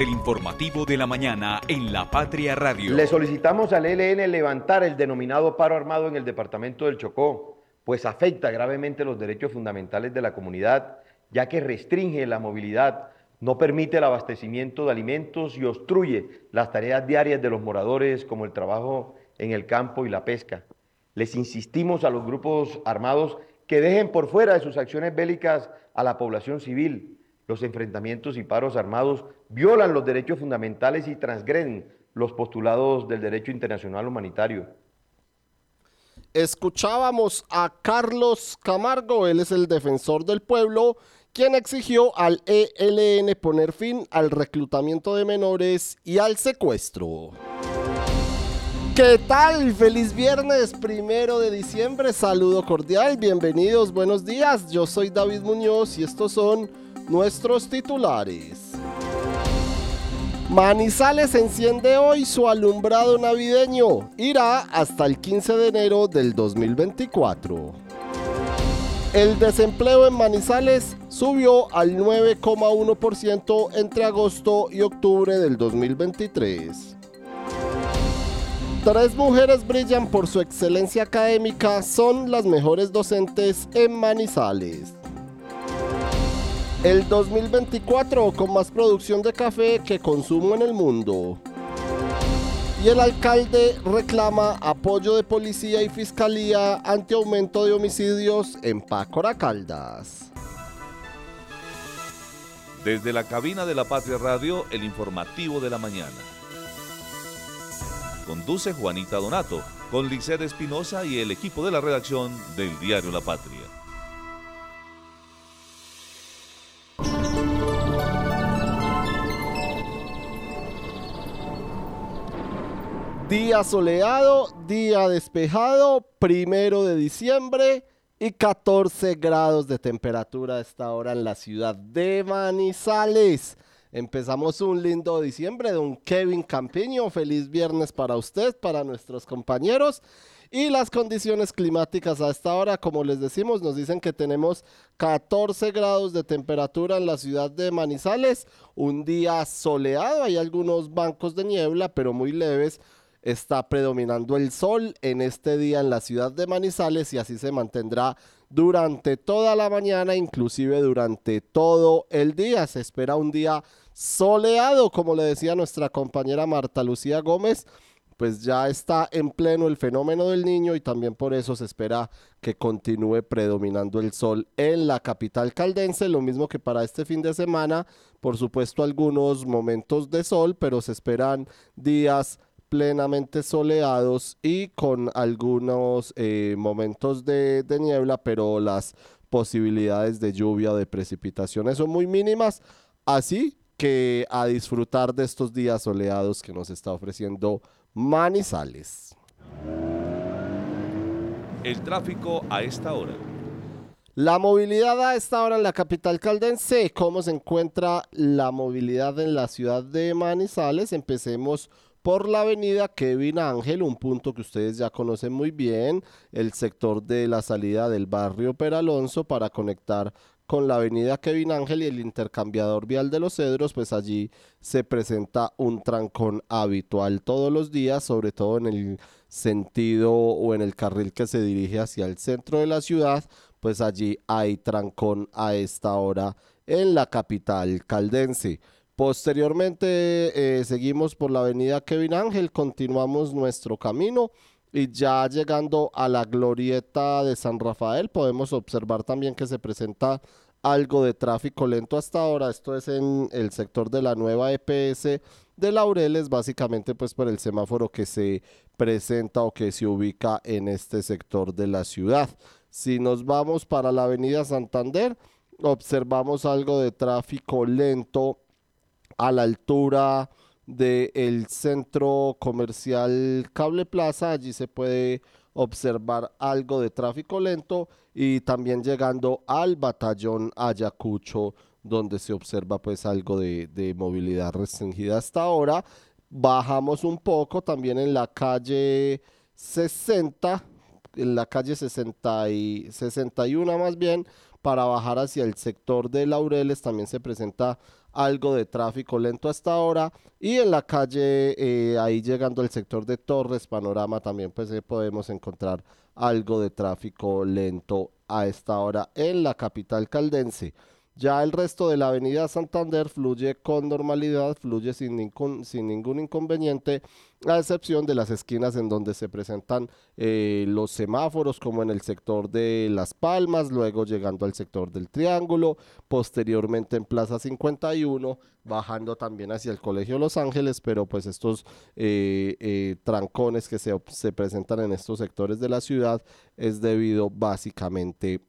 El informativo de la mañana en La Patria Radio. Le solicitamos al ELN levantar el denominado paro armado en el departamento del Chocó, pues afecta gravemente los derechos fundamentales de la comunidad, ya que restringe la movilidad, no permite el abastecimiento de alimentos y obstruye las tareas diarias de los moradores como el trabajo en el campo y la pesca. Les insistimos a los grupos armados que dejen por fuera de sus acciones bélicas a la población civil, los enfrentamientos y paros armados violan los derechos fundamentales y transgreden los postulados del derecho internacional humanitario. Escuchábamos a Carlos Camargo, él es el defensor del pueblo, quien exigió al ELN poner fin al reclutamiento de menores y al secuestro. ¿Qué tal? Feliz viernes, primero de diciembre, saludo cordial, bienvenidos, buenos días, yo soy David Muñoz y estos son nuestros titulares. Manizales enciende hoy su alumbrado navideño. Irá hasta el 15 de enero del 2024. El desempleo en Manizales subió al 9,1% entre agosto y octubre del 2023. Tres mujeres brillan por su excelencia académica, son las mejores docentes en Manizales el 2024 con más producción de café que consumo en el mundo. Y el alcalde reclama apoyo de policía y fiscalía ante aumento de homicidios en Pácora Caldas. Desde la cabina de la Patria Radio, el informativo de la mañana. Conduce Juanita Donato, con Liced Espinosa y el equipo de la redacción del diario La Patria. Día soleado, día despejado, primero de diciembre y 14 grados de temperatura a esta hora en la ciudad de Manizales. Empezamos un lindo diciembre, don Kevin Campiño. Feliz viernes para usted, para nuestros compañeros. Y las condiciones climáticas a esta hora, como les decimos, nos dicen que tenemos 14 grados de temperatura en la ciudad de Manizales. Un día soleado, hay algunos bancos de niebla, pero muy leves está predominando el sol en este día en la ciudad de Manizales y así se mantendrá durante toda la mañana, inclusive durante todo el día. Se espera un día soleado, como le decía nuestra compañera Marta Lucía Gómez, pues ya está en pleno el fenómeno del niño y también por eso se espera que continúe predominando el sol en la capital caldense, lo mismo que para este fin de semana, por supuesto algunos momentos de sol, pero se esperan días plenamente soleados y con algunos eh, momentos de, de, niebla, pero las posibilidades de lluvia de precipitaciones son muy mínimas. Así que a disfrutar de estos días soleados que nos está ofreciendo Manizales. El tráfico a esta hora. La movilidad a esta hora en la capital caldense. ¿Cómo se encuentra la movilidad en la ciudad de Manizales? Empecemos por la avenida Kevin Ángel, un punto que ustedes ya conocen muy bien, el sector de la salida del barrio Peralonso para conectar con la avenida Kevin Ángel y el intercambiador vial de los Cedros, pues allí se presenta un trancón habitual todos los días, sobre todo en el sentido o en el carril que se dirige hacia el centro de la ciudad, pues allí hay trancón a esta hora en la capital caldense. Posteriormente eh, seguimos por la avenida Kevin Ángel, continuamos nuestro camino y ya llegando a la glorieta de San Rafael podemos observar también que se presenta algo de tráfico lento hasta ahora. Esto es en el sector de la nueva EPS de Laureles, básicamente pues por el semáforo que se presenta o que se ubica en este sector de la ciudad. Si nos vamos para la avenida Santander, observamos algo de tráfico lento a la altura del centro comercial Cable Plaza. Allí se puede observar algo de tráfico lento y también llegando al batallón Ayacucho donde se observa pues algo de, de movilidad restringida hasta ahora. Bajamos un poco también en la calle 60, en la calle 60 y 61 más bien, para bajar hacia el sector de Laureles también se presenta algo de tráfico lento hasta ahora y en la calle eh, ahí llegando al sector de Torres Panorama también pues eh, podemos encontrar algo de tráfico lento a esta hora en la capital caldense. Ya el resto de la avenida Santander fluye con normalidad, fluye sin ningún, sin ningún inconveniente, a excepción de las esquinas en donde se presentan eh, los semáforos, como en el sector de Las Palmas, luego llegando al sector del Triángulo, posteriormente en Plaza 51, bajando también hacia el Colegio Los Ángeles, pero pues estos eh, eh, trancones que se, se presentan en estos sectores de la ciudad es debido básicamente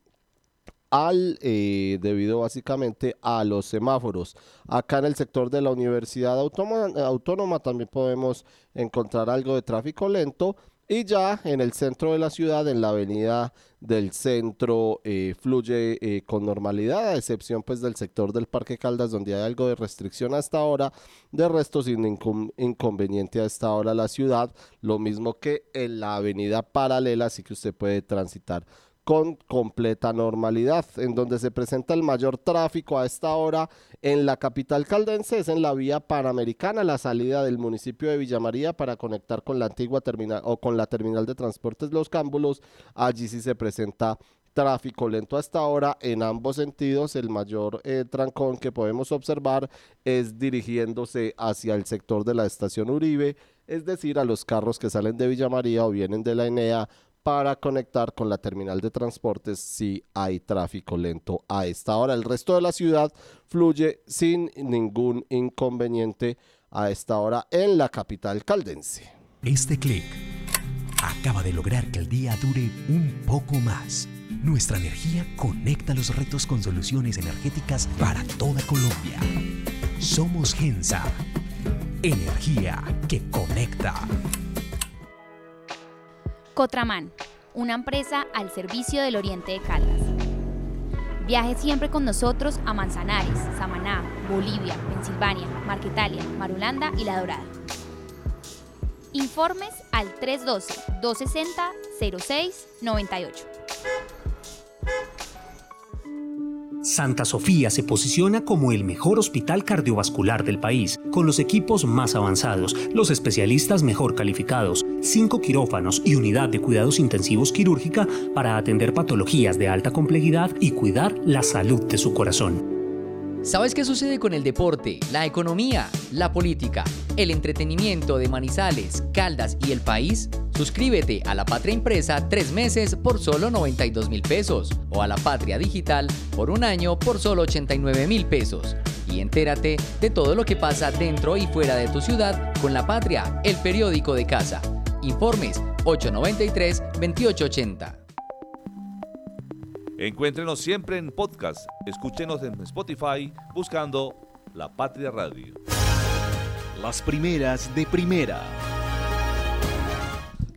al eh, debido básicamente a los semáforos. Acá en el sector de la Universidad Autónoma, también podemos encontrar algo de tráfico lento y ya en el centro de la ciudad, en la avenida del centro, eh, fluye eh, con normalidad, a excepción pues del sector del Parque Caldas, donde hay algo de restricción hasta ahora. De resto, sin ningún inconveniente a esta hora la ciudad, lo mismo que en la avenida paralela, así que usted puede transitar con completa normalidad. En donde se presenta el mayor tráfico a esta hora en la capital caldense es en la vía panamericana, la salida del municipio de Villa María para conectar con la antigua terminal o con la terminal de transportes Los Cámbulos. Allí sí se presenta tráfico lento hasta ahora en ambos sentidos. El mayor eh, trancón que podemos observar es dirigiéndose hacia el sector de la estación Uribe, es decir, a los carros que salen de Villa María o vienen de la ENEA para conectar con la terminal de transportes si hay tráfico lento a esta hora. El resto de la ciudad fluye sin ningún inconveniente a esta hora en la capital caldense. Este clic acaba de lograr que el día dure un poco más. Nuestra energía conecta los retos con soluciones energéticas para toda Colombia. Somos Gensa. Energía que conecta. Cotraman, una empresa al servicio del Oriente de Caldas. Viaje siempre con nosotros a Manzanares, Samaná, Bolivia, Pensilvania, Marquetalia, Marulanda y La Dorada. Informes al 312-260-0698. Santa Sofía se posiciona como el mejor hospital cardiovascular del país, con los equipos más avanzados, los especialistas mejor calificados, cinco quirófanos y unidad de cuidados intensivos quirúrgica para atender patologías de alta complejidad y cuidar la salud de su corazón. ¿Sabes qué sucede con el deporte, la economía, la política, el entretenimiento de Manizales, Caldas y el país? Suscríbete a La Patria Impresa tres meses por solo 92 mil pesos o a La Patria Digital por un año por solo 89 mil pesos. Y entérate de todo lo que pasa dentro y fuera de tu ciudad con La Patria, el periódico de casa. Informes 893-2880. Encuéntrenos siempre en podcast. Escúchenos en Spotify buscando La Patria Radio. Las primeras de primera.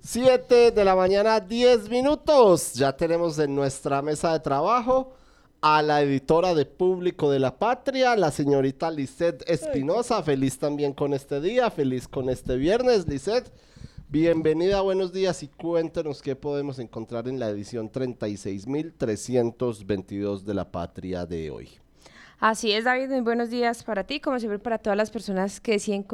7 de la mañana, 10 minutos. Ya tenemos en nuestra mesa de trabajo a la editora de Público de la Patria, la señorita Lisette Espinosa. Feliz también con este día, feliz con este viernes, Lisette. Bienvenida, buenos días y cuéntenos qué podemos encontrar en la edición 36.322 de la Patria de hoy. Así es, David, muy buenos días para ti, como siempre para todas las personas que deciden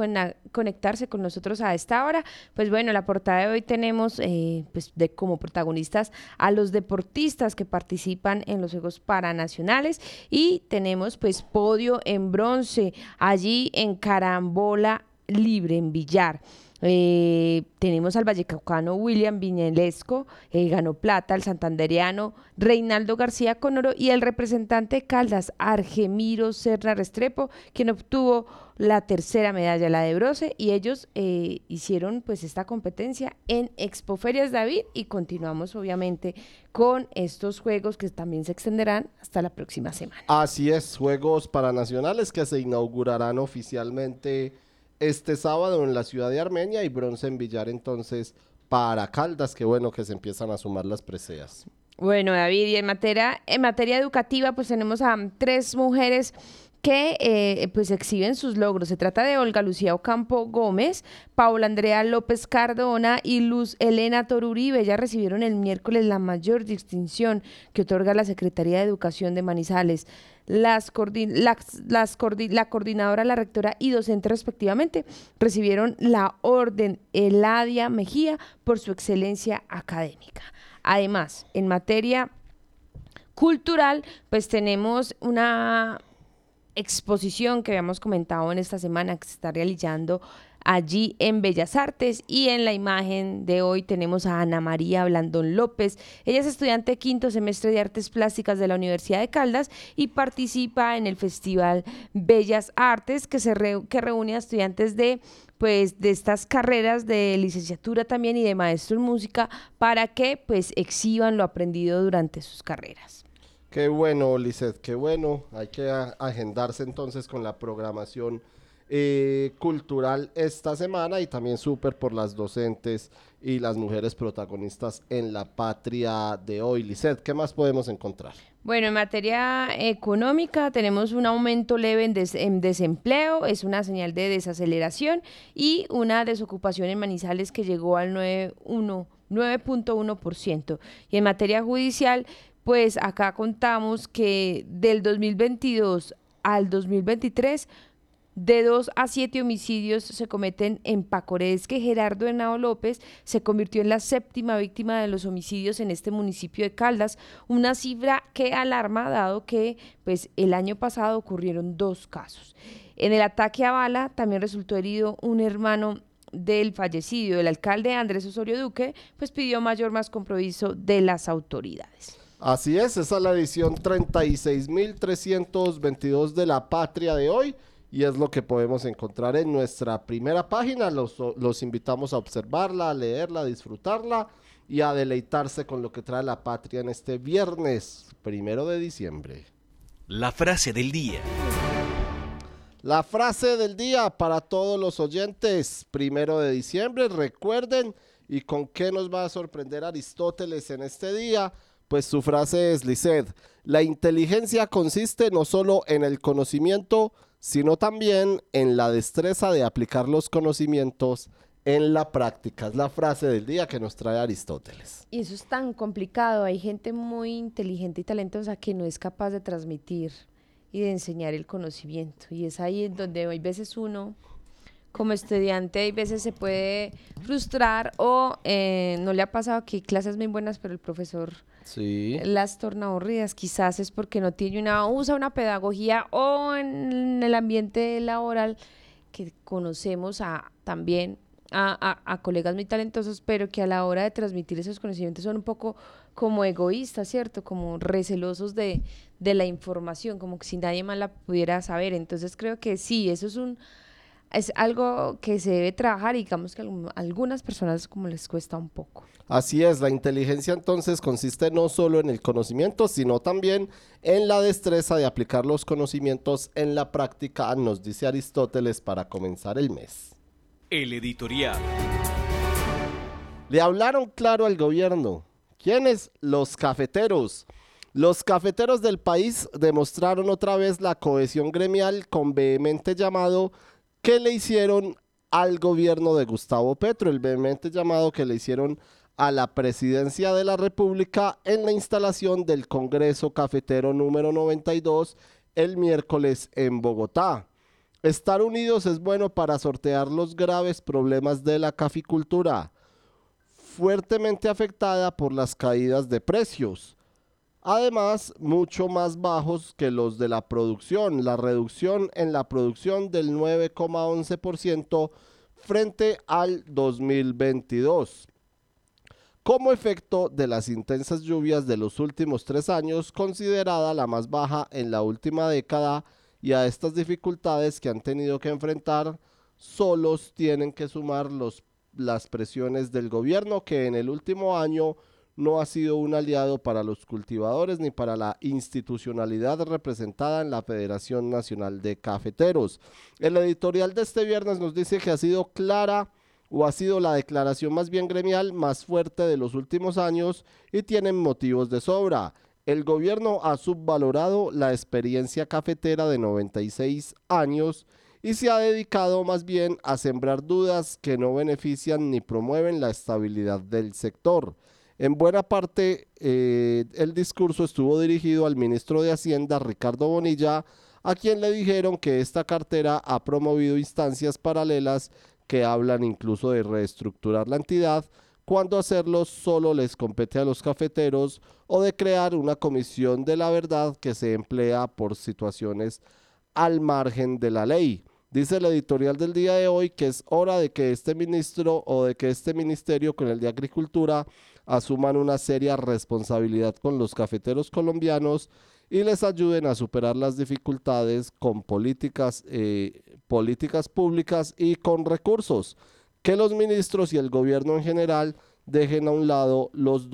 conectarse con nosotros a esta hora. Pues bueno, la portada de hoy tenemos eh, pues de, como protagonistas a los deportistas que participan en los Juegos Paranacionales y tenemos pues podio en bronce allí en Carambola Libre, en Villar. Eh, tenemos al vallecaucano William Viñelesco, eh, ganó plata, el santanderiano Reinaldo García Conoro y el representante de Caldas, Argemiro Serra Restrepo, quien obtuvo la tercera medalla, la de bronce, y ellos eh, hicieron pues esta competencia en Expoferias David y continuamos obviamente con estos juegos que también se extenderán hasta la próxima semana. Así es, Juegos Paranacionales que se inaugurarán oficialmente este sábado en la ciudad de Armenia y bronce en Villar entonces para Caldas. Qué bueno que se empiezan a sumar las preseas. Bueno, David, y en materia, en materia educativa, pues tenemos a tres mujeres que eh, pues exhiben sus logros. Se trata de Olga Lucía Ocampo Gómez, Paula Andrea López Cardona y Luz Elena Toruribe. Ellas recibieron el miércoles la mayor distinción que otorga la Secretaría de Educación de Manizales. Las, las, la coordinadora, la rectora y docente respectivamente recibieron la orden Eladia Mejía por su excelencia académica. Además, en materia cultural, pues tenemos una exposición que habíamos comentado en esta semana que se está realizando allí en Bellas Artes y en la imagen de hoy tenemos a Ana María Blandón López. Ella es estudiante quinto semestre de Artes Plásticas de la Universidad de Caldas y participa en el Festival Bellas Artes que, se que reúne a estudiantes de pues de estas carreras de licenciatura también y de maestro en música para que pues exhiban lo aprendido durante sus carreras. Qué bueno, Lizeth, qué bueno. Hay que agendarse entonces con la programación eh, cultural esta semana y también súper por las docentes y las mujeres protagonistas en la patria de hoy. Lizeth, ¿qué más podemos encontrar? Bueno, en materia económica tenemos un aumento leve en, en desempleo, es una señal de desaceleración y una desocupación en Manizales que llegó al 9.1%. Y en materia judicial pues acá contamos que del 2022 al 2023 de dos a siete homicidios se cometen en Pacorés, que Gerardo Henao López se convirtió en la séptima víctima de los homicidios en este municipio de Caldas, una cifra que alarma dado que pues el año pasado ocurrieron dos casos. En el ataque a bala también resultó herido un hermano del fallecido. El alcalde Andrés Osorio Duque pues pidió mayor más compromiso de las autoridades. Así es, esa es la edición 36.322 de La Patria de hoy y es lo que podemos encontrar en nuestra primera página. Los, los, invitamos a observarla, a leerla, a disfrutarla y a deleitarse con lo que trae La Patria en este viernes primero de diciembre. La frase del día. La frase del día para todos los oyentes, primero de diciembre, recuerden, y con qué nos va a sorprender Aristóteles en este día pues su frase es, Lisset, la inteligencia consiste no solo en el conocimiento, sino también en la destreza de aplicar los conocimientos en la práctica. Es la frase del día que nos trae Aristóteles. Y eso es tan complicado. Hay gente muy inteligente y talentosa que no es capaz de transmitir y de enseñar el conocimiento. Y es ahí en donde hay veces uno como estudiante hay veces se puede frustrar o eh, no le ha pasado que hay clases muy buenas pero el profesor las torna aburridas. Quizás es porque no tiene una usa una pedagogía o en el ambiente laboral que conocemos a también a, colegas muy talentosos pero que a la hora de transmitir esos conocimientos son un poco como egoístas cierto como recelosos de, de la información como que si nadie más la pudiera saber. Entonces creo que sí eso es un es algo que se debe trabajar y digamos que a algunas personas como les cuesta un poco. Así es, la inteligencia entonces consiste no solo en el conocimiento, sino también en la destreza de aplicar los conocimientos en la práctica, nos dice Aristóteles para comenzar el mes. El editorial. Le hablaron claro al gobierno. ¿Quiénes? Los cafeteros. Los cafeteros del país demostraron otra vez la cohesión gremial con vehemente llamado ¿Qué le hicieron al gobierno de Gustavo Petro, el vehemente llamado que le hicieron a la presidencia de la República en la instalación del Congreso Cafetero número 92 el miércoles en Bogotá. Estar unidos es bueno para sortear los graves problemas de la caficultura, fuertemente afectada por las caídas de precios además mucho más bajos que los de la producción. La reducción en la producción del 9,11% frente al 2022. Como efecto de las intensas lluvias de los últimos tres años, considerada la más baja en la última década, y a estas dificultades que han tenido que enfrentar, solos tienen que sumar los, las presiones del gobierno que en el último año no ha sido un aliado para los cultivadores ni para la institucionalidad representada en la Federación Nacional de Cafeteros. El editorial de este viernes nos dice que ha sido clara o ha sido la declaración más bien gremial más fuerte de los últimos años y tienen motivos de sobra. El gobierno ha subvalorado la experiencia cafetera de 96 años y se ha dedicado más bien a sembrar dudas que no benefician ni promueven la estabilidad del sector. En buena parte, eh, el discurso estuvo dirigido al ministro de Hacienda, Ricardo Bonilla, a quien le dijeron que esta cartera ha promovido instancias paralelas que hablan incluso de reestructurar la entidad, cuando hacerlo solo les compete a los cafeteros o de crear una comisión de la verdad que se emplea por situaciones al margen de la ley. Dice el editorial del día de hoy que es hora de que este ministro o de que este ministerio con el de Agricultura asuman una seria responsabilidad con los cafeteros colombianos y les ayuden a superar las dificultades con políticas, eh, políticas públicas y con recursos. Que los ministros y el gobierno en general dejen a un lado los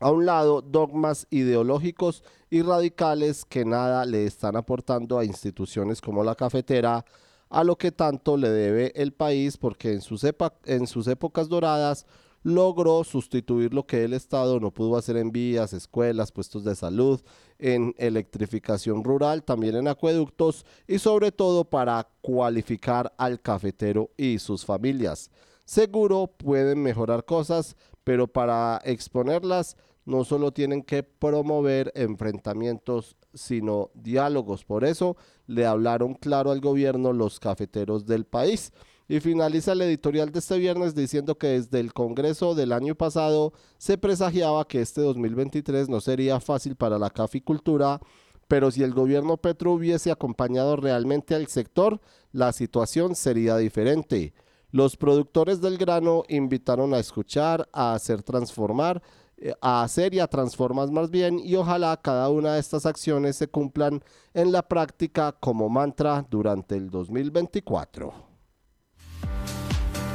a un lado dogmas ideológicos y radicales que nada le están aportando a instituciones como la cafetera, a lo que tanto le debe el país, porque en sus, en sus épocas doradas logró sustituir lo que el Estado no pudo hacer en vías, escuelas, puestos de salud, en electrificación rural, también en acueductos y sobre todo para cualificar al cafetero y sus familias. Seguro pueden mejorar cosas, pero para exponerlas no solo tienen que promover enfrentamientos, sino diálogos. Por eso le hablaron claro al gobierno los cafeteros del país. Y finaliza el editorial de este viernes diciendo que desde el Congreso del año pasado se presagiaba que este 2023 no sería fácil para la caficultura, pero si el gobierno Petro hubiese acompañado realmente al sector, la situación sería diferente. Los productores del grano invitaron a escuchar, a hacer transformar, eh, a hacer y a transformar más bien y ojalá cada una de estas acciones se cumplan en la práctica como mantra durante el 2024.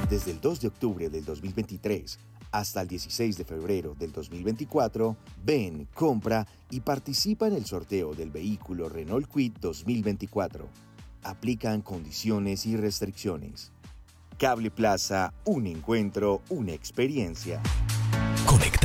Desde el 2 de octubre del 2023 hasta el 16 de febrero del 2024, ven, compra y participa en el sorteo del vehículo Renault Quid 2024. Aplican condiciones y restricciones. Cable Plaza, un encuentro, una experiencia.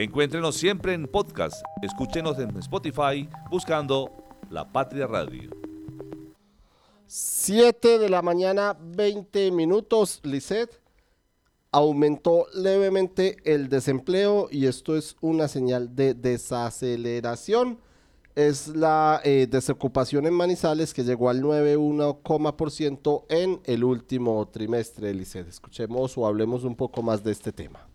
Encuéntrenos siempre en podcast. Escúchenos en Spotify buscando La Patria Radio. 7 de la mañana, 20 minutos, Lisset. Aumentó levemente el desempleo y esto es una señal de desaceleración. Es la eh, desocupación en Manizales que llegó al 9,1% en el último trimestre, Lisset. Escuchemos o hablemos un poco más de este tema.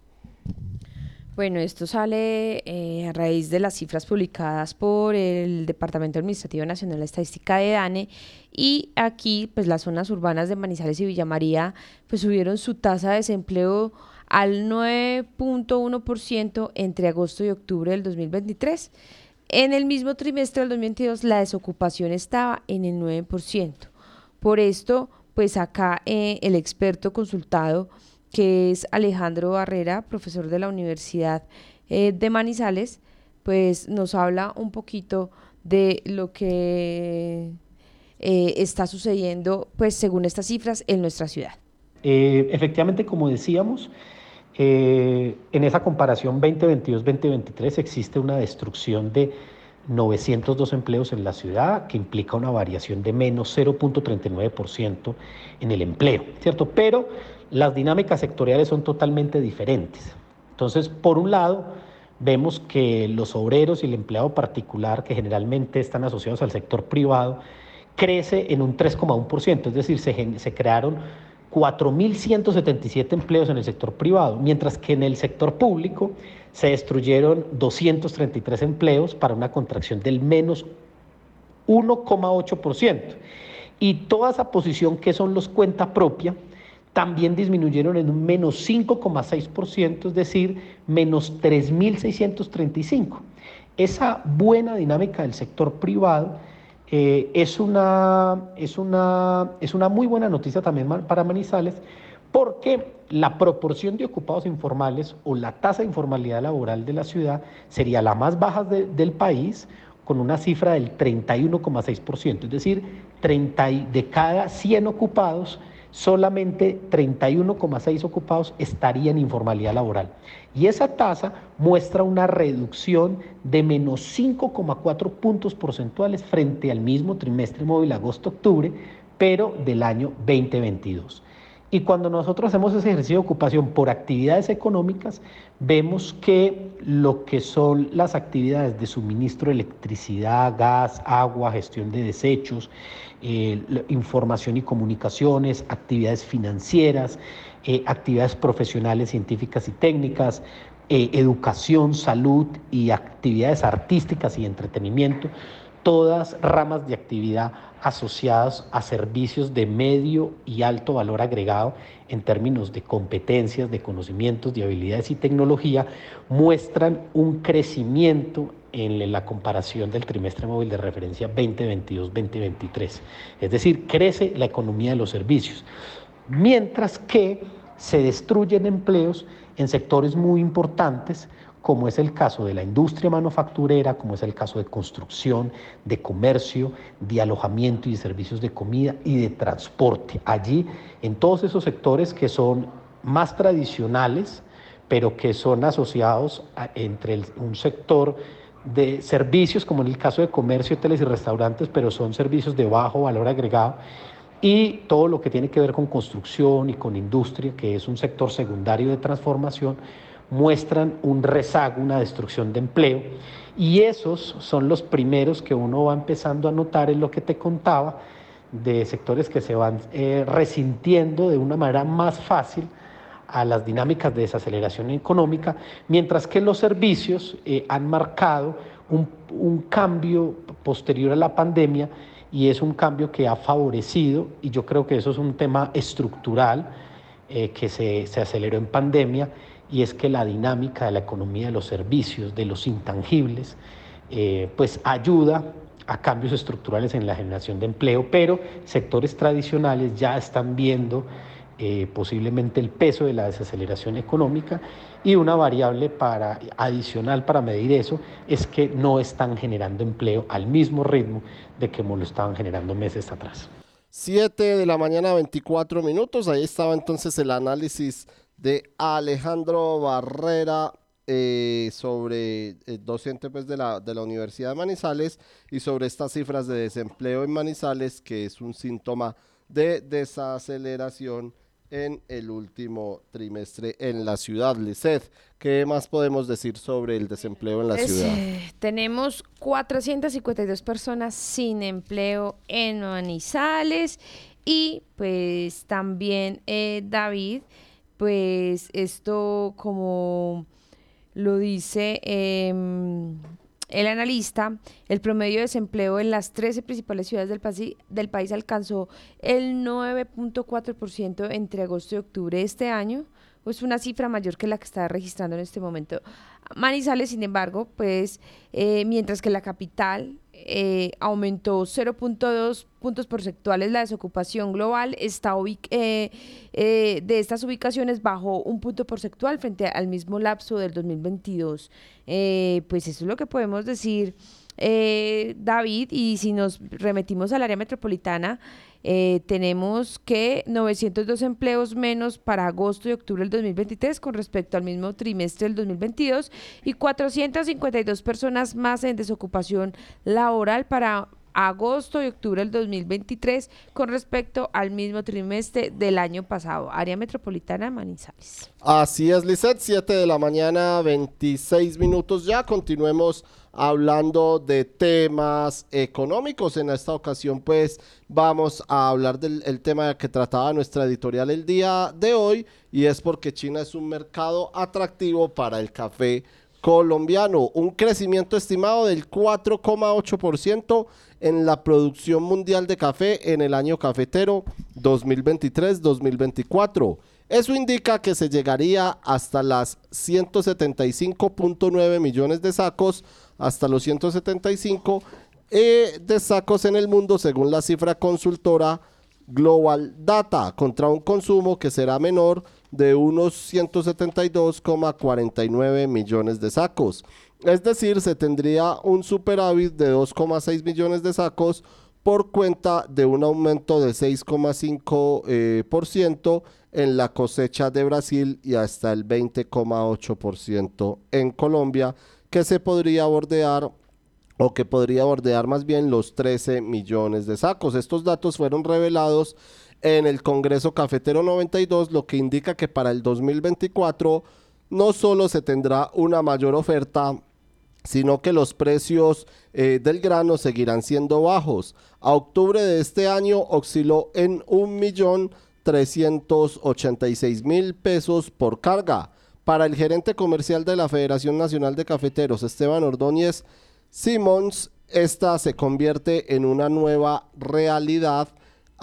Bueno, esto sale eh, a raíz de las cifras publicadas por el Departamento Administrativo Nacional de Estadística de DANE y aquí pues las zonas urbanas de Manizales y Villa María pues subieron su tasa de desempleo al 9.1% entre agosto y octubre del 2023. En el mismo trimestre del 2022 la desocupación estaba en el 9%. Por esto pues acá eh, el experto consultado que es Alejandro Barrera, profesor de la Universidad eh, de Manizales, pues nos habla un poquito de lo que eh, está sucediendo, pues según estas cifras, en nuestra ciudad. Eh, efectivamente, como decíamos, en esa comparación 2022-2023 existe una destrucción de 902 empleos en la ciudad, que implica una variación de menos 0.39% en el empleo, ¿cierto? Pero las dinámicas sectoriales son totalmente diferentes. Entonces, por un lado, vemos que los obreros y el empleado particular, que generalmente están asociados al sector privado, crece en un 3,1%, es decir, se, se crearon 4.177 empleos en el sector privado, mientras que en el sector público se destruyeron 233 empleos para una contracción del menos 1,8%. Y toda esa posición que son los cuenta propia, también disminuyeron en un menos 5,6%, es decir, menos 3.635. Esa buena dinámica del sector privado eh, es, una, es, una, es una muy buena noticia también para Manizales porque la proporción de ocupados informales o la tasa de informalidad laboral de la ciudad sería la más baja del país, con una cifra del 31,6%, es decir, 30 de cada 100 ocupados, solamente 31,6 ocupados estarían en informalidad laboral. Y esa tasa muestra una reducción de menos 5,4 puntos porcentuales frente al mismo trimestre móvil agosto-octubre, pero del año 2022. Y cuando nosotros hacemos ese ejercicio de ocupación por actividades económicas, vemos que lo que son las actividades de suministro de electricidad, gas, agua, gestión de desechos, eh, información y comunicaciones, actividades financieras, eh, actividades profesionales, científicas y técnicas, eh, educación, salud y actividades artísticas y entretenimiento, todas ramas de actividad asociadas a servicios de medio y alto valor agregado en términos de competencias, de conocimientos, de habilidades y tecnología, muestran un crecimiento en la comparación del trimestre móvil de referencia 2022-2023. Es decir, crece la economía de los servicios, mientras que se destruyen empleos en sectores muy importantes, como es el caso de la industria manufacturera, como es el caso de construcción, de comercio, de alojamiento y servicios de comida y de transporte. Allí, en todos esos sectores que son más tradicionales, pero que son asociados entre un sector de servicios, como en el caso de comercio, hoteles y restaurantes, pero son servicios de bajo valor agregado, y todo lo que tiene que ver con construcción y con industria, que es un sector secundario de transformación, muestran un rezago, una destrucción de empleo, y esos son los primeros que uno va empezando a notar en lo que te contaba, de sectores que se van eh, resintiendo de una manera más fácil a las dinámicas de desaceleración económica, mientras que los servicios eh, han marcado un, cambio posterior a la pandemia y es un cambio que ha favorecido, y yo creo que eso es un tema estructural eh, que se, aceleró en pandemia, y es que la dinámica de la economía de los servicios, de los intangibles, eh, pues ayuda a cambios estructurales en la generación de empleo, pero sectores tradicionales ya están viendo eh, posiblemente el peso de la desaceleración económica y una variable para, adicional para medir eso es que no están generando empleo al mismo ritmo de que lo estaban generando meses atrás. 7 de la mañana 24 minutos, ahí estaba entonces el análisis de Alejandro Barrera eh, sobre eh, docente pues, de, la, de la Universidad de Manizales y sobre estas cifras de desempleo en Manizales, que es un síntoma de desaceleración en el último trimestre en la ciudad. Lisset, ¿qué más podemos decir sobre el desempleo en la ciudad? Eh, tenemos 452 personas sin empleo en Manizales y pues también eh, David, pues esto como lo dice... Eh, el analista, el promedio de desempleo en las 13 principales ciudades del, país, del país alcanzó el 9.4% entre agosto y octubre de este año, pues una cifra mayor que la que está registrando en este momento Manizales, sin embargo, pues eh, mientras que la capital eh, aumentó 0.2 puntos porcentuales la desocupación global, está eh, de estas ubicaciones bajó un punto porcentual frente al mismo lapso del 2022. pues eso es lo que podemos decir, David, y si nos remetimos al área metropolitana, eh, tenemos que 902 empleos menos para agosto y octubre del 2023 con respecto al mismo trimestre del 2022 y 452 personas más en desocupación laboral para agosto y octubre del 2023 con respecto al mismo trimestre del año pasado. Área metropolitana Manizales. Así es, Lizeth, 7 de la mañana, 26 minutos ya. Continuemos hablando de temas económicos. En esta ocasión, pues, vamos a hablar del el tema que trataba nuestra editorial el día de hoy, y es porque China es un mercado atractivo para el café colombiano. Un crecimiento estimado del 4,8% en la producción mundial de café en el año cafetero 2023-2024. Eso indica que se llegaría hasta las 175.9 millones de sacos, hasta los 175 eh, de sacos en el mundo, según la cifra consultora Global Data, contra un consumo que será menor de unos 172,49 millones de sacos. Es decir, se tendría un superávit de 2,6 millones de sacos por cuenta de un aumento de 6,5% eh, en la cosecha de Brasil y hasta el 20,8% en Colombia, que se podría bordear o que podría bordear más bien los 13 millones de sacos. Estos datos fueron revelados en el Congreso Cafetero 92, lo que indica que para el 2024 no solo se tendrá una mayor oferta, sino que los precios eh, del grano seguirán siendo bajos. A octubre de este año osciló en 1.386.000 pesos por carga. Para el gerente comercial de la Federación Nacional de Cafeteros, Esteban Ordóñez Simons, esta se convierte en una nueva realidad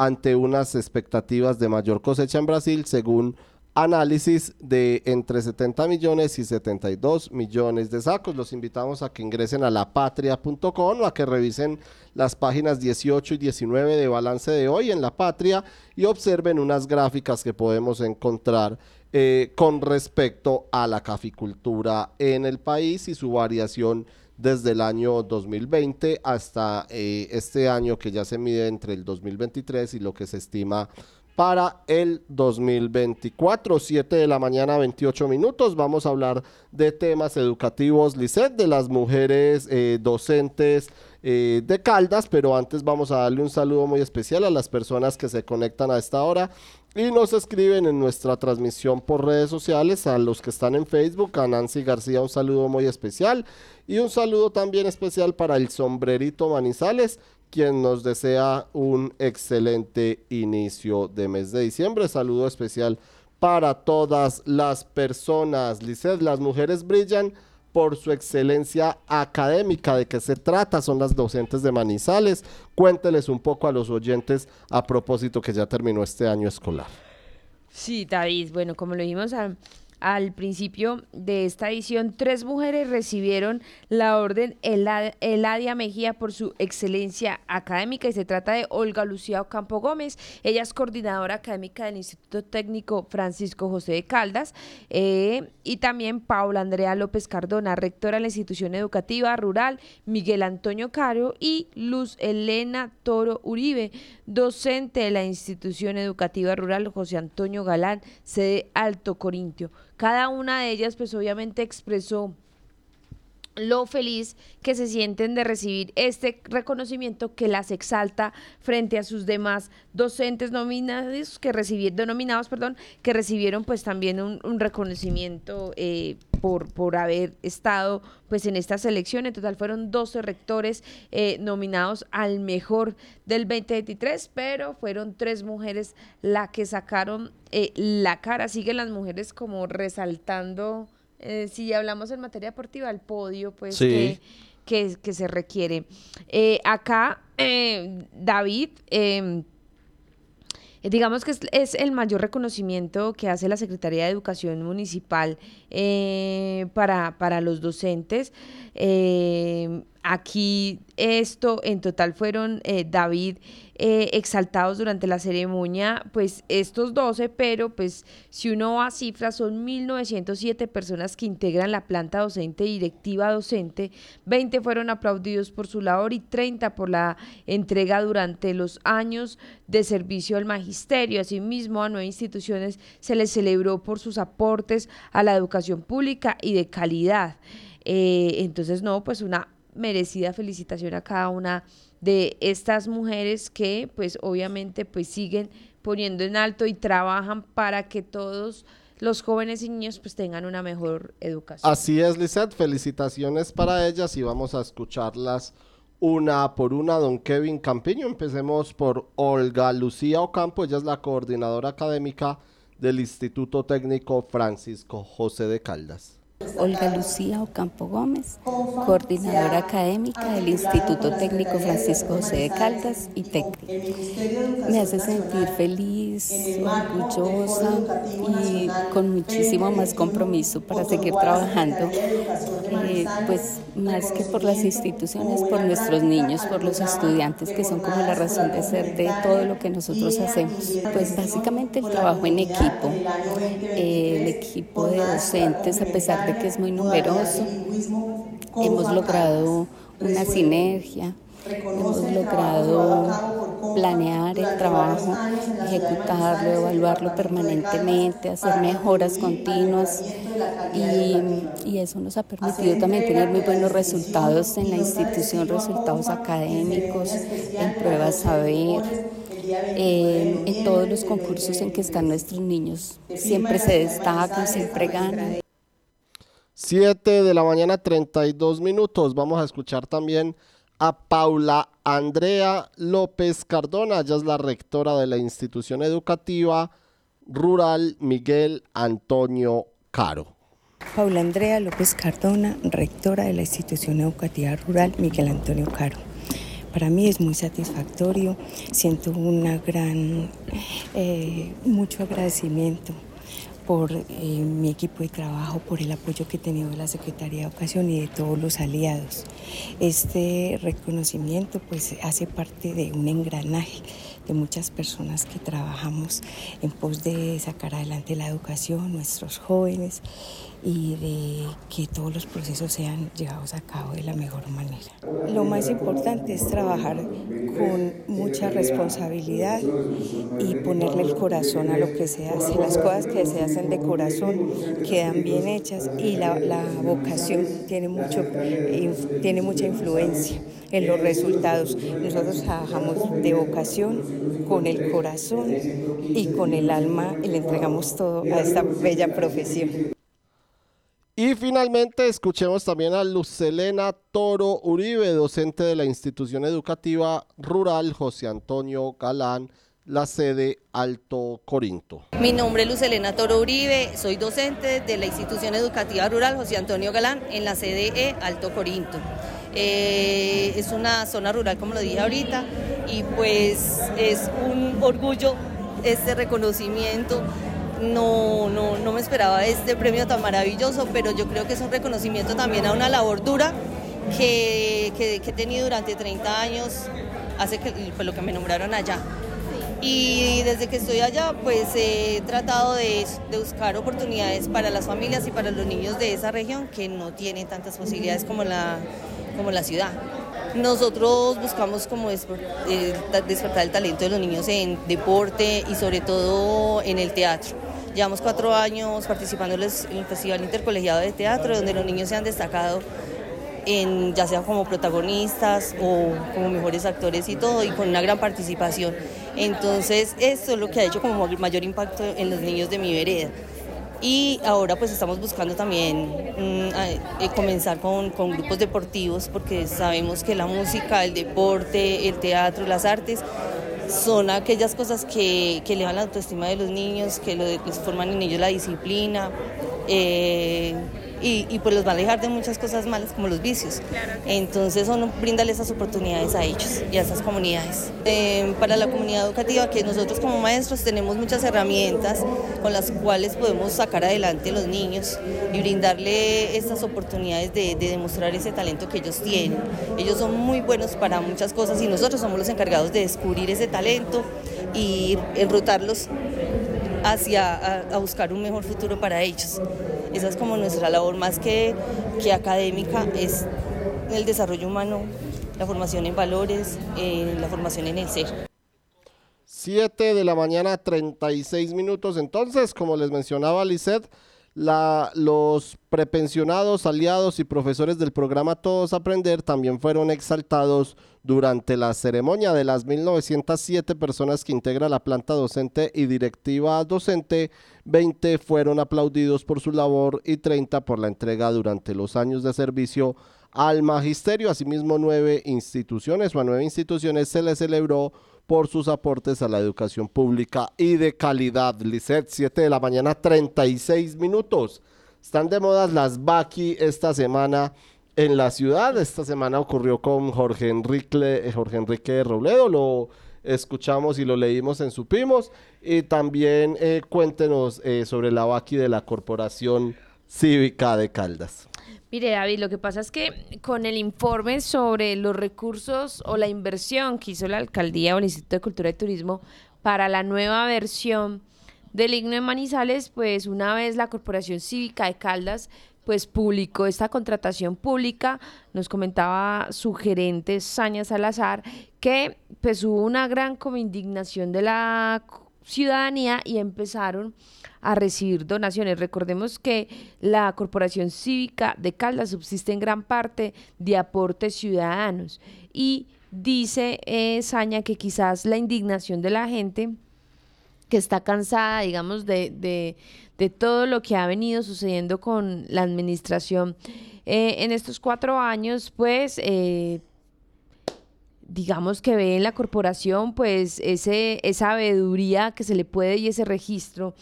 ante unas expectativas de mayor cosecha en Brasil, según análisis de entre 70 millones y 72 millones de sacos. Los invitamos a que ingresen a lapatria.com o a que revisen las páginas 18 y 19 de balance de hoy en La Patria y observen unas gráficas que podemos encontrar eh, con respecto a la caficultura en el país y su variación desde el año 2020 hasta eh, este año que ya se mide entre el 2023 y lo que se estima para el 2024, 7 de la mañana, 28 minutos. Vamos a hablar de temas educativos, Lisset, de las mujeres eh, docentes eh, de Caldas, pero antes vamos a darle un saludo muy especial a las personas que se conectan a esta hora y nos escriben en nuestra transmisión por redes sociales, a los que están en Facebook, a Nancy García un saludo muy especial y un saludo también especial para el sombrerito Manizales, quien nos desea un excelente inicio de mes de diciembre. Saludo especial para todas las personas. Lizeth, las mujeres brillan por su excelencia académica. ¿De qué se trata? Son las docentes de Manizales. Cuénteles un poco a los oyentes a propósito que ya terminó este año escolar. Sí, David. Bueno, como lo dijimos a al principio de esta edición, tres mujeres recibieron la orden Eladia Mejía por su excelencia académica y se trata de Olga Lucía Ocampo Gómez. Ella es coordinadora académica del Instituto Técnico Francisco José de Caldas eh, y también Paula Andrea López Cardona, rectora de la institución educativa rural Miguel Antonio Caro y Luz Elena Toro Uribe, docente de la institución educativa rural José Antonio Galán, sede Alto Corintio. Cada una de ellas pues obviamente expresó lo feliz que se sienten de recibir este reconocimiento que las exalta frente a sus demás docentes nominados que recibieron, denominados, perdón, que recibieron pues también un, reconocimiento eh, por, por haber estado pues en esta selección. En total fueron 12 rectores eh, nominados al mejor del 2023, pero fueron tres mujeres las que sacaron eh, la cara. Siguen las mujeres como resaltando eh, si hablamos en materia deportiva, el podio, pues que, que, se requiere. Eh, acá, eh, David, digamos que es, el mayor reconocimiento que hace la Secretaría de Educación Municipal para, para, los docentes. Aquí esto en total fueron, David, eh, exaltados durante la ceremonia, pues estos 12, pero pues si uno va a cifras, son 1.907 personas que integran la planta docente directiva docente, 20 fueron aplaudidos por su labor y 30 por la entrega durante los años de servicio al magisterio. Asimismo, a nueve instituciones se les celebró por sus aportes a la educación pública y de calidad. Eh, entonces, no, pues una merecida felicitación a cada una de estas mujeres que pues obviamente pues siguen poniendo en alto y trabajan para que todos los jóvenes y niños pues tengan una mejor educación. Así es, Lizeth, felicitaciones para ellas y vamos a escucharlas una por una. Don Kevin Campiño, empecemos por Olga Lucía Ocampo, ella es la coordinadora académica del Instituto Técnico Francisco José de Caldas. Olga Lucía Ocampo Gómez, coordinadora académica del Instituto Técnico Francisco José de Caldas y TEC. Me hace sentir feliz, orgullosa y con muchísimo más compromiso para seguir trabajando, pues más que por las instituciones, por nuestros niños, por los estudiantes que son como la razón de ser de todo lo que nosotros hacemos. Pues básicamente el trabajo en equipo, el equipo de docentes, a pesar de que es muy numeroso. Hemos logrado una sinergia, hemos logrado planear el trabajo, ejecutarlo, evaluarlo permanentemente, hacer mejoras continuas y, eso nos ha permitido también tener muy buenos resultados en la institución, resultados académicos, en pruebas saber. En, en todos los concursos en que están nuestros niños, siempre se destacan, siempre ganan. 7 de la mañana 32 minutos. Vamos a escuchar también a Paula Andrea López Cardona. Ella es la rectora de la institución educativa rural Miguel Antonio Caro. Paula Andrea López Cardona, rectora de la institución educativa rural Miguel Antonio Caro. Para mí es muy satisfactorio, siento una gran, eh, mucho agradecimiento por eh, mi equipo de trabajo, por el apoyo que he tenido de la Secretaría de Educación y de todos los aliados. Este reconocimiento pues hace parte de un engranaje de muchas personas que trabajamos en pos de sacar adelante la educación, nuestros jóvenes y de que todos los procesos sean llevados a cabo de la mejor manera. Lo más importante es trabajar con mucha responsabilidad y ponerle el corazón a lo que se hace. Las cosas que se hacen de corazón quedan bien hechas y la, la vocación tiene, mucho, tiene mucha influencia en los resultados. Nosotros trabajamos de vocación, con el corazón y con el alma y le entregamos todo a esta bella profesión. Y finalmente escuchemos también a Lucelena Toro Uribe, docente de la institución educativa rural José Antonio Galán, la sede Alto Corinto. Mi nombre es Lucelena Toro Uribe, soy docente de la institución educativa rural José Antonio Galán en la sede Alto Corinto. Eh, es una zona rural, como lo dije ahorita, y pues es un orgullo este reconocimiento no, no, no me esperaba este premio tan maravilloso, pero yo creo que es un reconocimiento también a una labor dura que, que, he tenido durante 30 años, hace que fue lo que me nombraron allá. Y desde que estoy allá, pues he tratado de, de, buscar oportunidades para las familias y para los niños de esa región que no tienen tantas posibilidades como la, como la ciudad. Nosotros buscamos como eh, despertar el talento de los niños en deporte y sobre todo en el teatro. Llevamos cuatro años participando en el Festival Intercolegiado de Teatro, donde los niños se han destacado en, ya sea como protagonistas o como mejores actores y todo, y con una gran participación. Entonces, esto es lo que ha hecho como mayor impacto en los niños de mi vereda. Y ahora pues estamos buscando también mm, eh, comenzar con, con, grupos deportivos porque sabemos que la música, el deporte, el teatro, las artes son aquellas cosas que, que elevan la autoestima de los niños, que lo, les forman en ellos la disciplina. Eh, y, pues los va a alejar de muchas cosas malas como los vicios. Entonces son brindarles esas oportunidades a ellos y a esas comunidades. Eh, para la comunidad educativa, que nosotros como maestros tenemos muchas herramientas con las cuales podemos sacar adelante a los niños y brindarle estas oportunidades de, de demostrar ese talento que ellos tienen. Ellos son muy buenos para muchas cosas y nosotros somos los encargados de descubrir ese talento y enrutarlos hacia a, buscar un mejor futuro para ellos. Esa es como nuestra labor más que, que académica, es el desarrollo humano, la formación en valores, eh, la formación en el ser. 7 de la mañana, 36 minutos. Entonces, como les mencionaba Lisette, La, los prepensionados, aliados y profesores del programa Todos Aprender también fueron exaltados durante la ceremonia de las 1907 personas que integra la planta docente y directiva docente. 20 fueron aplaudidos por su labor y 30 por la entrega durante los años de servicio al magisterio. Asimismo, nueve instituciones o a nueve instituciones se les celebró por sus aportes a la educación pública y de calidad. Lisset, 7 de la mañana, 36 minutos. Están de moda las Baki esta semana en la ciudad. Esta semana ocurrió con Jorge Enrique, Jorge Enrique Robledo. Lo escuchamos y lo leímos en Supimos. Y también eh, cuéntenos eh, sobre la Baki de la Corporación Cívica de Caldas. Mire, David, lo que pasa es que con el informe sobre los recursos o la inversión que hizo la alcaldía o el Instituto de Cultura y Turismo para la nueva versión del himno de Manizales, pues una vez la Corporación Cívica de Caldas pues publicó esta contratación pública, nos comentaba su gerente Saña Salazar que pues hubo una gran como indignación de la ciudadanía y empezaron a recibir donaciones. Recordemos que la Corporación Cívica de Caldas subsiste en gran parte de aportes ciudadanos y dice eh, Saña que quizás la indignación de la gente que está cansada, digamos, de, de, todo lo que ha venido sucediendo con la administración eh, en estos cuatro años, pues eh, digamos que ve en la corporación pues ese, esa veeduría que se le puede y ese registro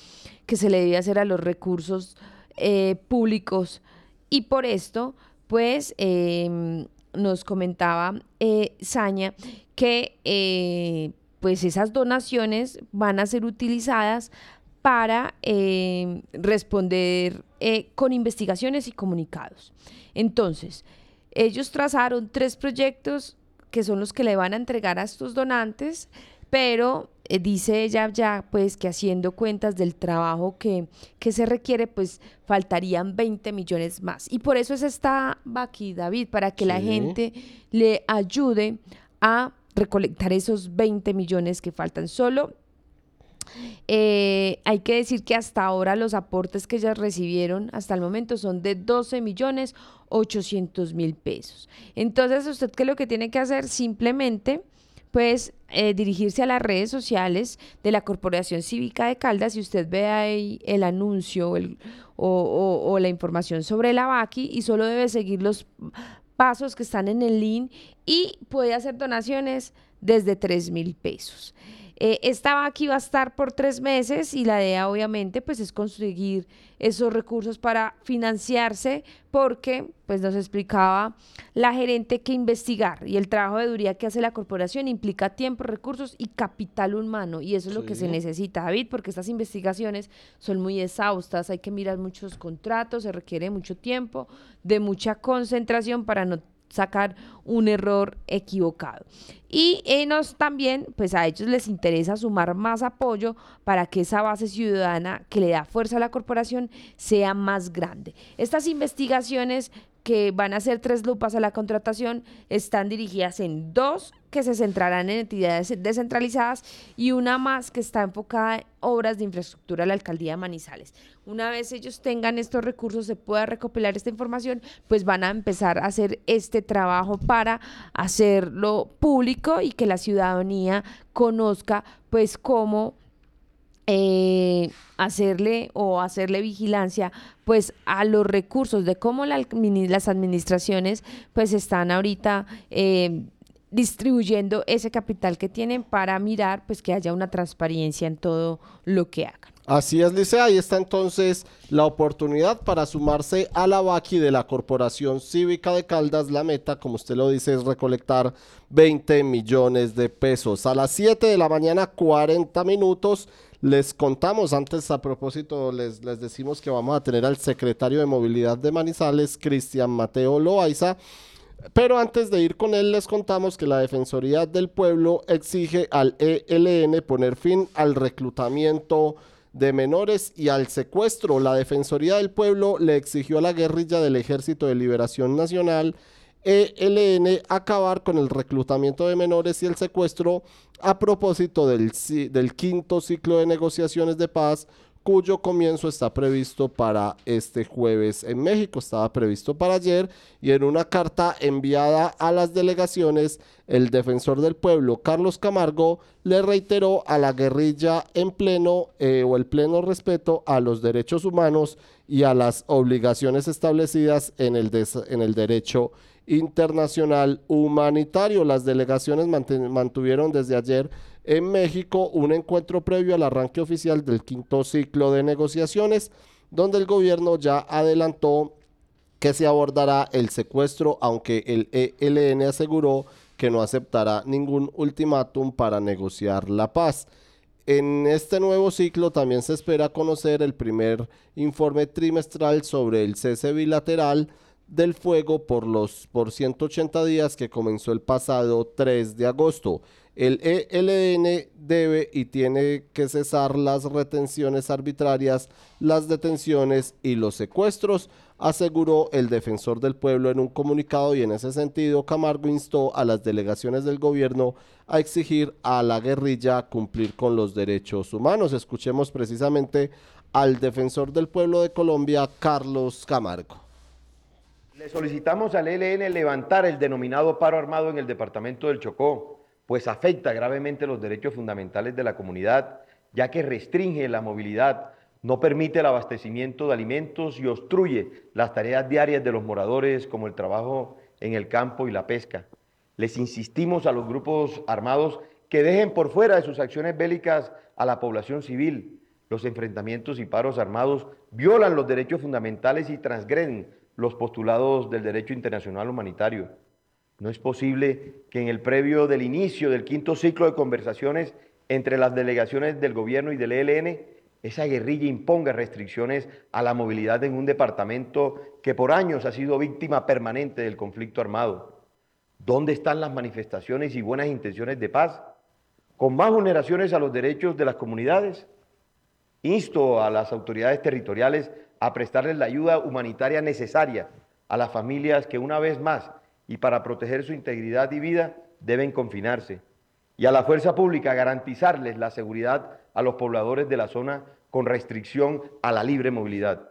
que se le debe hacer a los recursos eh, públicos. Y por esto, pues em, nos comentaba eh, Saña que eh, pues esas donaciones van a ser utilizadas para em, responder con investigaciones y comunicados. Entonces, ellos trazaron tres proyectos que son los que le van a entregar a estos donantes, pero eh, dice ella ya pues que haciendo cuentas del trabajo que, que se requiere, pues faltarían 20 millones más. Y por eso es esta va aquí, David, para que la gente le ayude a recolectar esos 20 millones que faltan. Solo eh, hay que decir que hasta ahora los aportes que ellas recibieron hasta el momento son de 12 millones 800 mil pesos. Entonces, ¿usted qué es lo que tiene que hacer? Simplemente pues eh, dirigirse a las redes sociales de la Corporación Cívica de Caldas y usted ve ahí el anuncio o, la información sobre la VACI y solo debe seguir los pasos que están en el link y puede hacer donaciones desde 3 mil pesos. Eh, esta aquí va a estar por tres meses y la idea obviamente pues es conseguir esos recursos para financiarse porque pues nos explicaba la gerente que investigar y el trabajo de duría que hace la corporación implica tiempo, recursos y capital humano. Y eso es lo que se necesita David porque estas investigaciones son muy exhaustas, hay que mirar muchos contratos, se requiere mucho tiempo, de mucha concentración para no sacar un error equivocado. Y nos también, pues a ellos les interesa sumar más apoyo para que esa base ciudadana que le da fuerza a la corporación sea más grande. Estas investigaciones que van a ser tres lupas a la contratación están dirigidas en dos que se centrarán en entidades descentralizadas y una más que está enfocada en obras de infraestructura de la alcaldía de Manizales. Una vez ellos tengan estos recursos, se pueda recopilar esta información, pues van a empezar a hacer este trabajo para hacerlo público y que la ciudadanía conozca pues cómo eh, hacerle o hacerle vigilancia pues a los recursos de cómo las administraciones pues están ahorita eh, distribuyendo ese capital que tienen para mirar pues que haya una transparencia en todo lo que hagan. Así es, Lice, ahí está entonces la oportunidad para sumarse a la VACI de la Corporación Cívica de Caldas. La meta, como usted lo dice, es recolectar 20 millones de pesos. A las 7 de la mañana, 40 minutos, les contamos, antes a propósito, les, les decimos que vamos a tener al secretario de Movilidad de Manizales, Cristian Mateo Loaiza. Pero antes de ir con él, les contamos que la Defensoría del Pueblo exige al ELN poner fin al reclutamiento de menores y al secuestro. La Defensoría del Pueblo le exigió a la guerrilla del Ejército de Liberación Nacional ELN acabar con el reclutamiento de menores y el secuestro a propósito del, quinto ciclo de negociaciones de paz cuyo comienzo está previsto para este jueves en México, estaba previsto para ayer, y en una carta enviada a las delegaciones, el defensor del pueblo, Carlos Camargo, le reiteró a la guerrilla en pleno eh, o el pleno respeto a los derechos humanos y a las obligaciones establecidas en el, en el derecho internacional humanitario. Las delegaciones mantuvieron desde ayer en México un encuentro previo al arranque oficial del quinto ciclo de negociaciones, donde el gobierno ya adelantó que se abordará el secuestro, aunque el ELN aseguró que no aceptará ningún ultimátum para negociar la paz. En este nuevo ciclo también se espera conocer el primer informe trimestral sobre el cese bilateral del fuego por los por 180 días que comenzó el pasado 3 de agosto. El ELN debe y tiene que cesar las retenciones arbitrarias, las detenciones y los secuestros, aseguró el defensor del pueblo en un comunicado y en ese sentido Camargo instó a las delegaciones del gobierno a exigir a la guerrilla cumplir con los derechos humanos. Escuchemos precisamente al defensor del pueblo de Colombia, Carlos Camargo. Le solicitamos al ELN levantar el denominado paro armado en el departamento del Chocó pues afecta gravemente los derechos fundamentales de la comunidad, ya que restringe la movilidad, no permite el abastecimiento de alimentos y obstruye las tareas diarias de los moradores como el trabajo en el campo y la pesca. Les insistimos a los grupos armados que dejen por fuera de sus acciones bélicas a la población civil. Los enfrentamientos y paros armados violan los derechos fundamentales y transgreden los postulados del derecho internacional humanitario. No es posible que en el previo del inicio del quinto ciclo de conversaciones entre las delegaciones del gobierno y del ELN, esa guerrilla imponga restricciones a la movilidad en un departamento que por años ha sido víctima permanente del conflicto armado. ¿Dónde están las manifestaciones y buenas intenciones de paz? ¿Con más vulneraciones a los derechos de las comunidades? Insto a las autoridades territoriales a prestarles la ayuda humanitaria necesaria a las familias que una vez más y para proteger su integridad y vida deben confinarse. Y a la fuerza pública garantizarles la seguridad a los pobladores de la zona con restricción a la libre movilidad.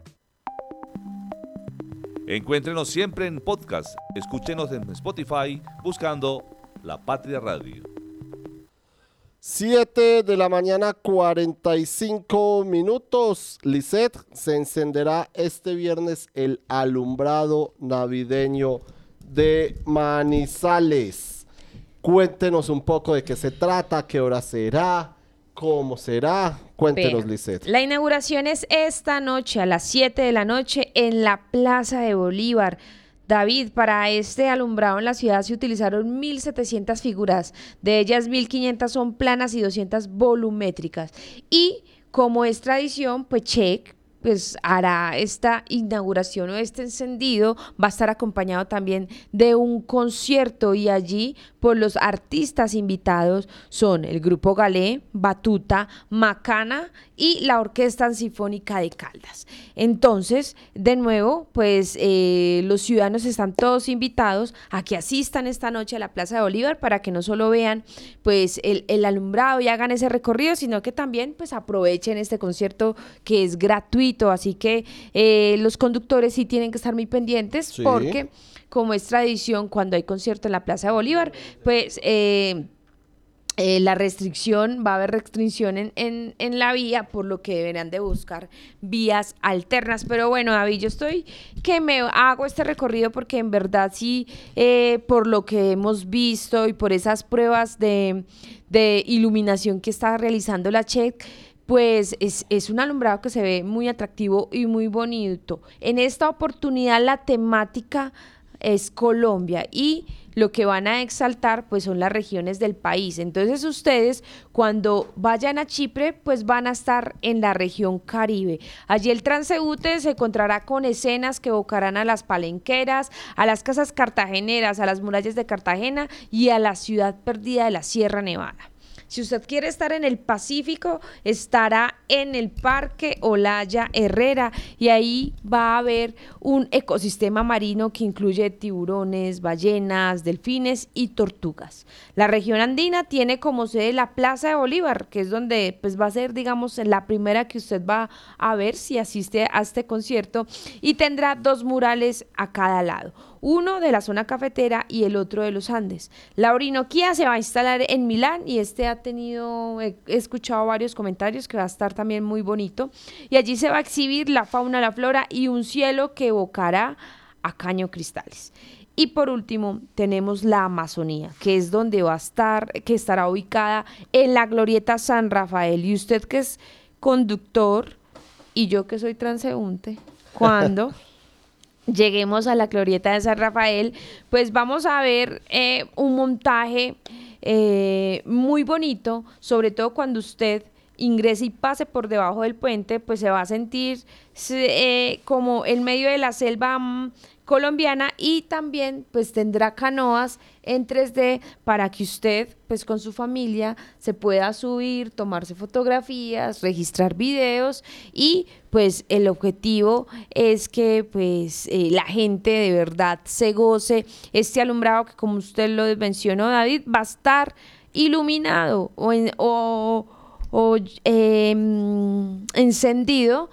Encuéntrenos siempre en podcast. Escúchenos en Spotify buscando La Patria Radio. 7 de la mañana, 45 minutos. Lisset, se encenderá este viernes el alumbrado navideño de Manizales. Cuéntenos un poco de qué se trata, qué hora será, cómo será. Cuéntenos, Lisset. La inauguración es esta noche a las 7 de la noche en la Plaza de Bolívar. David, para este alumbrado en la ciudad se utilizaron 1.700 figuras, de ellas 1.500 son planas y 200 volumétricas. Y como es tradición, pues Check pues hará esta inauguración o este encendido, va a estar acompañado también de un concierto y allí por los artistas invitados son el grupo Galé, Batuta, Macana y la Orquesta Sinfónica de Caldas. Entonces, de nuevo, pues eh, los ciudadanos están todos invitados a que asistan esta noche a la Plaza de Bolívar para que no solo vean pues el, el alumbrado y hagan ese recorrido, sino que también pues aprovechen este concierto que es gratuito, así que eh, los conductores sí tienen que estar muy pendientes porque como es tradición cuando hay concierto en la Plaza de Bolívar, pues... Eh, eh, la restricción, va a haber restricción en, en, la vía, por lo que deberán de buscar vías alternas. Pero bueno, David, yo estoy que me hago este recorrido porque en verdad sí, por lo que hemos visto y por esas pruebas de, de iluminación que está realizando la CHEC, pues es, un alumbrado que se ve muy atractivo y muy bonito. En esta oportunidad la temática es Colombia y lo que van a exaltar pues son las regiones del país. Entonces ustedes cuando vayan a Chipre pues van a estar en la región Caribe. Allí el transeúnte se encontrará con escenas que evocarán a las palenqueras, a las casas cartageneras, a las murallas de Cartagena y a la ciudad perdida de la Sierra Nevada. Si usted quiere estar en el Pacífico, estará en el Parque Olaya Herrera y ahí va a haber un ecosistema marino que incluye tiburones, ballenas, delfines y tortugas. La región andina tiene como sede la Plaza de Bolívar, que es donde pues va a ser digamos la primera que usted va a ver si asiste a este concierto y tendrá dos murales a cada lado uno de la zona cafetera y el otro de los Andes. La Orinoquía se va a instalar en Milán y este ha tenido, he escuchado varios comentarios que va a estar también muy bonito. Y allí se va a exhibir la fauna, la flora y un cielo que evocará a caño cristales. Y por último, tenemos la Amazonía, que es donde va a estar, que estará ubicada en la glorieta San Rafael. Y usted que es conductor y yo que soy transeúnte, cuando lleguemos a la glorieta de San Rafael, pues vamos a ver eh, un montaje eh, muy bonito, sobre todo cuando usted ingrese y pase por debajo del puente, pues se va a sentir eh, como en medio de la selva mm, colombiana y también pues tendrá canoas en 3D para que usted pues con su familia se pueda subir, tomarse fotografías, registrar videos y pues el objetivo es que pues eh, la gente de verdad se goce. Este alumbrado que como usted lo mencionó David va a estar iluminado o, o, em, encendido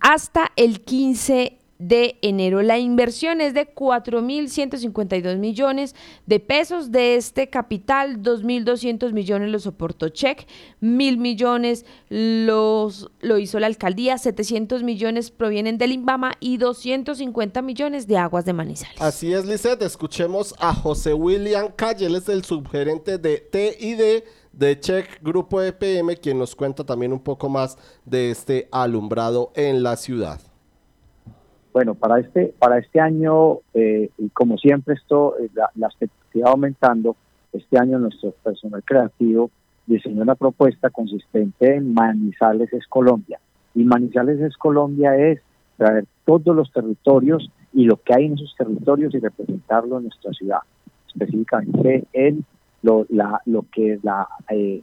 hasta el 15 de enero. La inversión es de 4.152 millones de pesos. De este capital, 2.200 millones lo soportó Check, 1.000 millones los, lo hizo la alcaldía, 700 millones provienen del INVAMA y 250 millones de aguas de Manizales. Así es, Lizeth. Escuchemos a José William Calle, él es el subgerente de TID de Check Grupo EPM, quien nos cuenta también un poco más de este alumbrado en la ciudad. Bueno, para este, para este año, eh, y como siempre esto, eh, la, expectativa va aumentando, este año nuestro personal creativo diseñó una propuesta consistente en Manizales es Colombia. Y Manizales es Colombia es traer todos los territorios y lo que hay en esos territorios y representarlo en nuestra ciudad, específicamente en lo, la, lo que es la eh,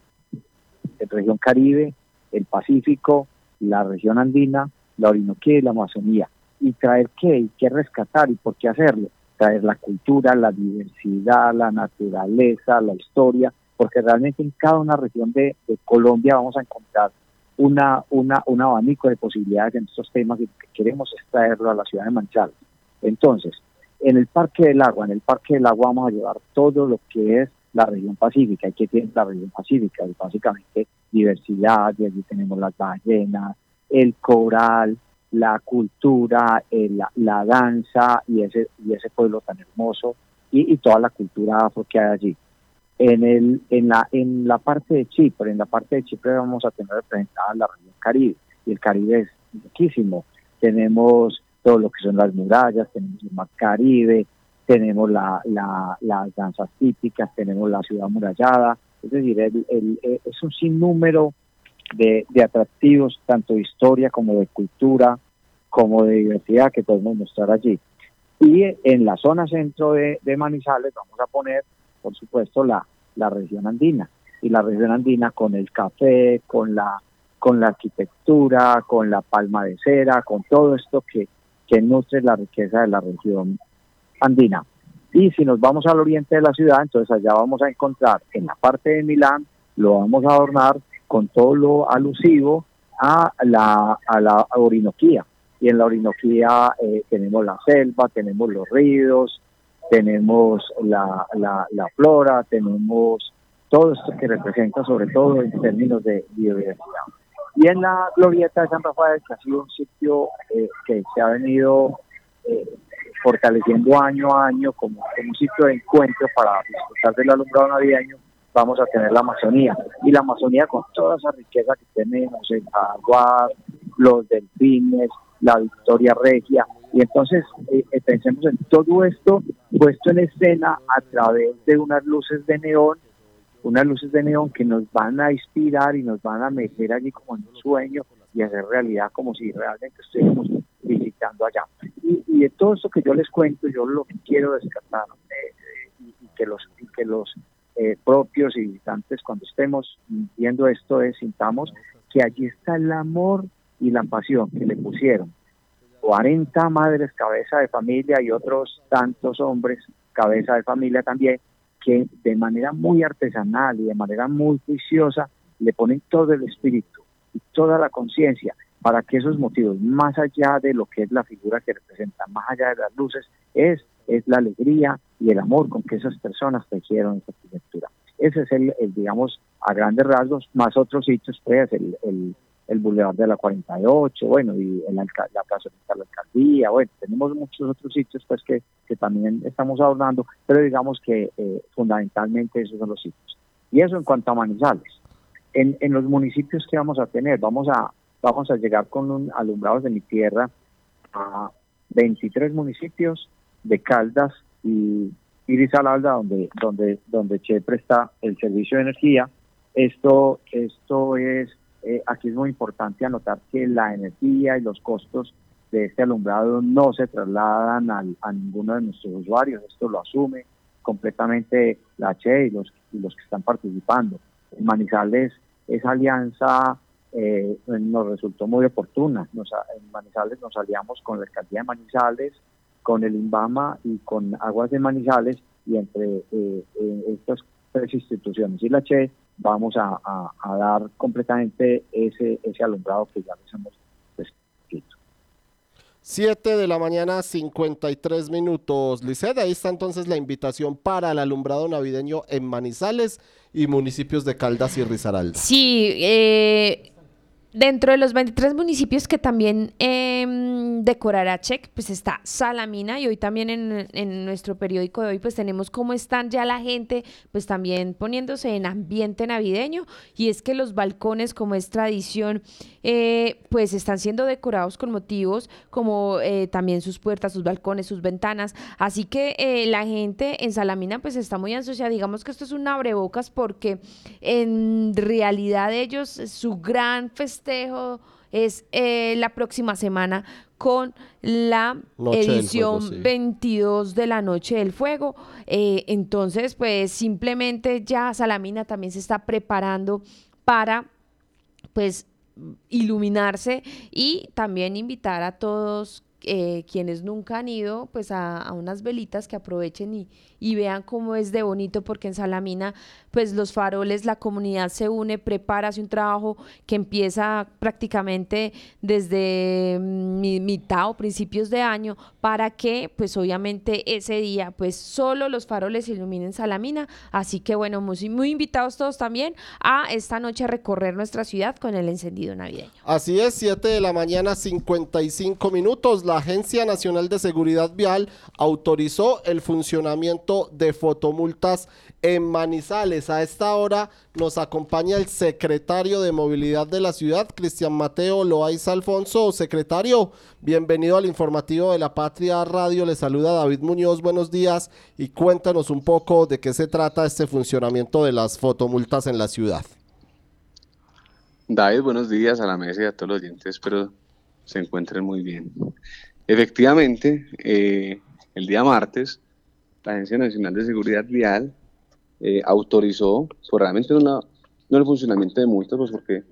región Caribe, el Pacífico, la región andina, la Orinoquía y la Amazonía y traer qué y qué rescatar y por qué hacerlo. Traer la cultura, la diversidad, la naturaleza, la historia, porque realmente en cada una región de, Colombia vamos a encontrar una, una, un abanico de posibilidades en estos temas y que queremos es traerlo a la ciudad de Manizales. Entonces, en el Parque del Agua, en el Parque del Agua vamos a llevar todo lo que es la región pacífica. ¿Y qué tiene la región pacífica? Y básicamente diversidad, y allí tenemos las ballenas, el coral, la cultura, eh, la, danza y ese, y ese pueblo tan hermoso y, toda la cultura afro que hay allí. En, el, en, la, en la parte de Chipre, en la parte de Chipre vamos a tener representada la región Caribe y el Caribe es muchísimo. Tenemos todo lo que son las murallas, tenemos el mar Caribe, tenemos la, las danzas típicas, tenemos la ciudad amurallada, es decir, el, es un sinnúmero de, de, atractivos, tanto de historia como de cultura, como de diversidad que podemos mostrar allí. Y en la zona centro de, Manizales vamos a poner, por supuesto, la, la región andina. Y la región andina con el café, con la, con la arquitectura, con la palma de cera, con todo esto que, que nutre la riqueza de la región andina. Y si nos vamos al oriente de la ciudad, entonces allá vamos a encontrar en la parte de Milán, lo vamos a adornar con todo lo alusivo a la, a la Orinoquía. Y en la Orinoquía eh, tenemos la selva, tenemos los ríos, tenemos la, la, flora, tenemos todo esto que representa sobre todo en términos de biodiversidad. Y en la glorieta de San Rafael, que ha sido un sitio eh, que se ha venido eh, fortaleciendo año a año como, un sitio de encuentro para disfrutar del alumbrado navideño, vamos a tener la Amazonía. Y la Amazonía con toda esa riqueza que tenemos, el jaguar, los delfines, la Victoria Regia. Y entonces eh, eh, pensemos en todo esto puesto en escena a través de unas luces de neón, unas luces de neón que nos van a inspirar y nos van a meter allí como en un sueño y hacer realidad como si realmente estuviéramos allá. Y, de todo esto que yo les cuento, yo lo que quiero descartar eh, y, que los, y que los eh, propios y visitantes cuando estemos viendo esto es sintamos que allí está el amor y la pasión que le pusieron 40 madres cabeza de familia y otros tantos hombres cabeza de familia también que de manera muy artesanal y de manera muy juiciosa le ponen todo el espíritu y toda la conciencia para que esos motivos, más allá de lo que es la figura que representa, más allá de las luces, es, es la alegría y el amor con que esas personas tejieron esa arquitectura. Ese es el, digamos, a grandes rasgos, más otros sitios, pues, el, el, el Boulevard de la 48, bueno, y el, la Plaza de la Alcaldía, bueno, tenemos muchos otros sitios, pues, que, que también estamos abordando, pero digamos que eh, fundamentalmente esos son los sitios. Y eso en cuanto a Manizales. En, en los municipios que vamos a tener, vamos a, vamos a llegar con un alumbrados de mi tierra a 23 municipios de Caldas y, y donde, donde, donde Che presta el servicio de energía. Esto, esto es, eh, aquí es muy importante anotar que la energía y los costos de este alumbrado no se trasladan al, a ninguno de nuestros usuarios, esto lo asume completamente la Che y los, y los que están participando. En Manizales, esa alianza eh, nos resultó muy oportuna. Nos, en Manizales nos aliamos con la alcaldía de Manizales, con el INVAMA y con Aguas de Manizales y entre eh, estas tres instituciones y la CHE vamos a, dar completamente ese, ese alumbrado que ya les hemos descrito. 7 de la mañana, 53 minutos. Liceda, ahí está entonces la invitación para el alumbrado navideño en Manizales y municipios de Caldas y Risaralda. Sí, eh, Dentro de los 23 municipios que también eh, decorará Check, pues está Salamina y hoy también en, nuestro periódico de hoy pues tenemos cómo están ya la gente pues también poniéndose en ambiente navideño. Y es que los balcones como es tradición eh, pues están siendo decorados con motivos como eh, también sus puertas, sus balcones, sus ventanas, así que eh, la gente en Salamina pues está muy ansiosa, digamos que esto es un abrebocas porque en realidad ellos su gran festival es la próxima semana con la edición 22 de la Noche del Fuego. Eh, entonces, pues simplemente ya Salamina también se está preparando para, pues, iluminarse y también invitar a todos eh, quienes nunca han ido, pues a, unas velitas que aprovechen y, y, vean cómo es de bonito, porque en Salamina, pues los faroles, la comunidad se une, prepara, hace un trabajo que empieza prácticamente desde mm, mitad o principios de año, para que, pues obviamente ese día, pues solo los faroles iluminen Salamina. Así que bueno, muy, muy invitados todos también a esta noche a recorrer nuestra ciudad con el encendido navideño. Así es, 7 de la mañana, 55 minutos. La Agencia Nacional de Seguridad Vial autorizó el funcionamiento de fotomultas en Manizales. A esta hora nos acompaña el secretario de Movilidad de la ciudad, Cristian Mateo Loaiza Alfonso. Secretario, bienvenido al informativo de la Patria Radio. Le saluda David Muñoz. Buenos días y cuéntanos un poco de qué se trata este funcionamiento de las fotomultas en la ciudad. David, buenos días a la mesa y a todos los oyentes. Espero se encuentren muy bien. Efectivamente, eh, el día martes, la Agencia Nacional de Seguridad Vial eh, autorizó, pues realmente no, el funcionamiento de multas, pues porque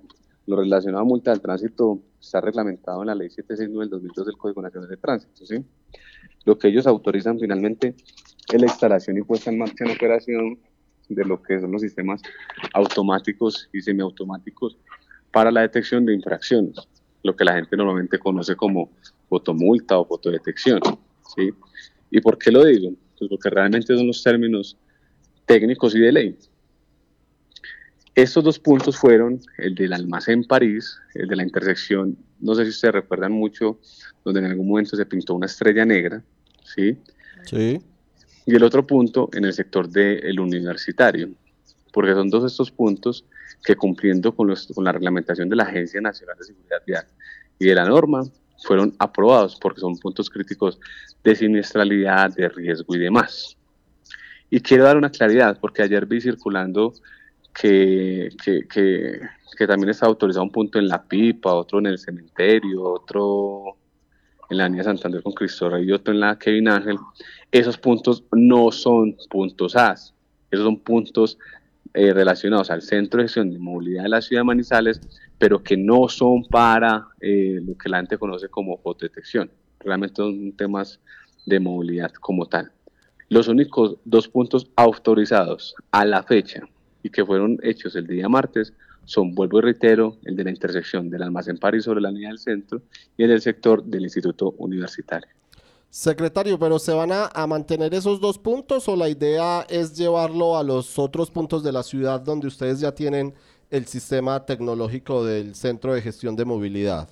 lo relacionado a multa del tránsito está reglamentado en la Ley 769 del 2002 del Código Nacional de Tránsito. ¿sí? Lo que ellos autorizan finalmente es la instalación y puesta en marcha en operación de lo que son los sistemas automáticos y semiautomáticos para la detección de infracciones, lo que la gente normalmente conoce como fotomulta o fotodetección. ¿sí? ¿Y por qué lo digo? Pues porque realmente son los términos técnicos y de ley. Estos dos puntos fueron el del almacén París, el de la intersección, no sé si ustedes recuerdan mucho, donde en algún momento se pintó una estrella negra, ¿sí? Sí. Y el otro punto en el sector del universitario, porque son dos estos puntos que cumpliendo con, con la reglamentación de la Agencia Nacional de Seguridad Vial y de la norma, fueron aprobados porque son puntos críticos de siniestralidad, de riesgo y demás. Y quiero dar una claridad, porque ayer vi circulando que, que, también está autorizado un punto en La Pipa, otro en el cementerio, otro en la Avenida Santander con Cristo Rey y otro en la Kevin Ángel. Esos puntos no son puntos AS, esos son puntos eh, relacionados al Centro de Gestión de Movilidad de la Ciudad de Manizales, pero que no son para eh, lo que la gente conoce como fotodetección. Realmente son temas de movilidad como tal. Los únicos dos puntos autorizados a la fecha y que fueron hechos el día martes son, vuelvo y reitero, el de la intersección del almacén París sobre la línea del centro y el del sector del Instituto Universitario. Secretario, pero ¿se van a, a, mantener esos dos puntos o la idea es llevarlo a los otros puntos de la ciudad donde ustedes ya tienen el sistema tecnológico del Centro de Gestión de Movilidad?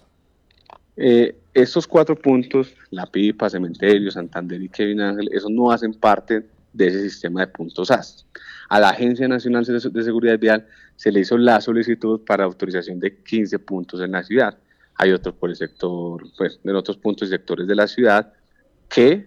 Eh, estos cuatro puntos, La Pipa, Cementerio, Santander y Kevin Ángel, esos no hacen parte de ese sistema de puntos AS. A la Agencia Nacional de Seguridad Vial se le hizo la solicitud para autorización de 15 puntos en la ciudad. Hay otros por el sector, pues, en otros puntos y sectores de la ciudad que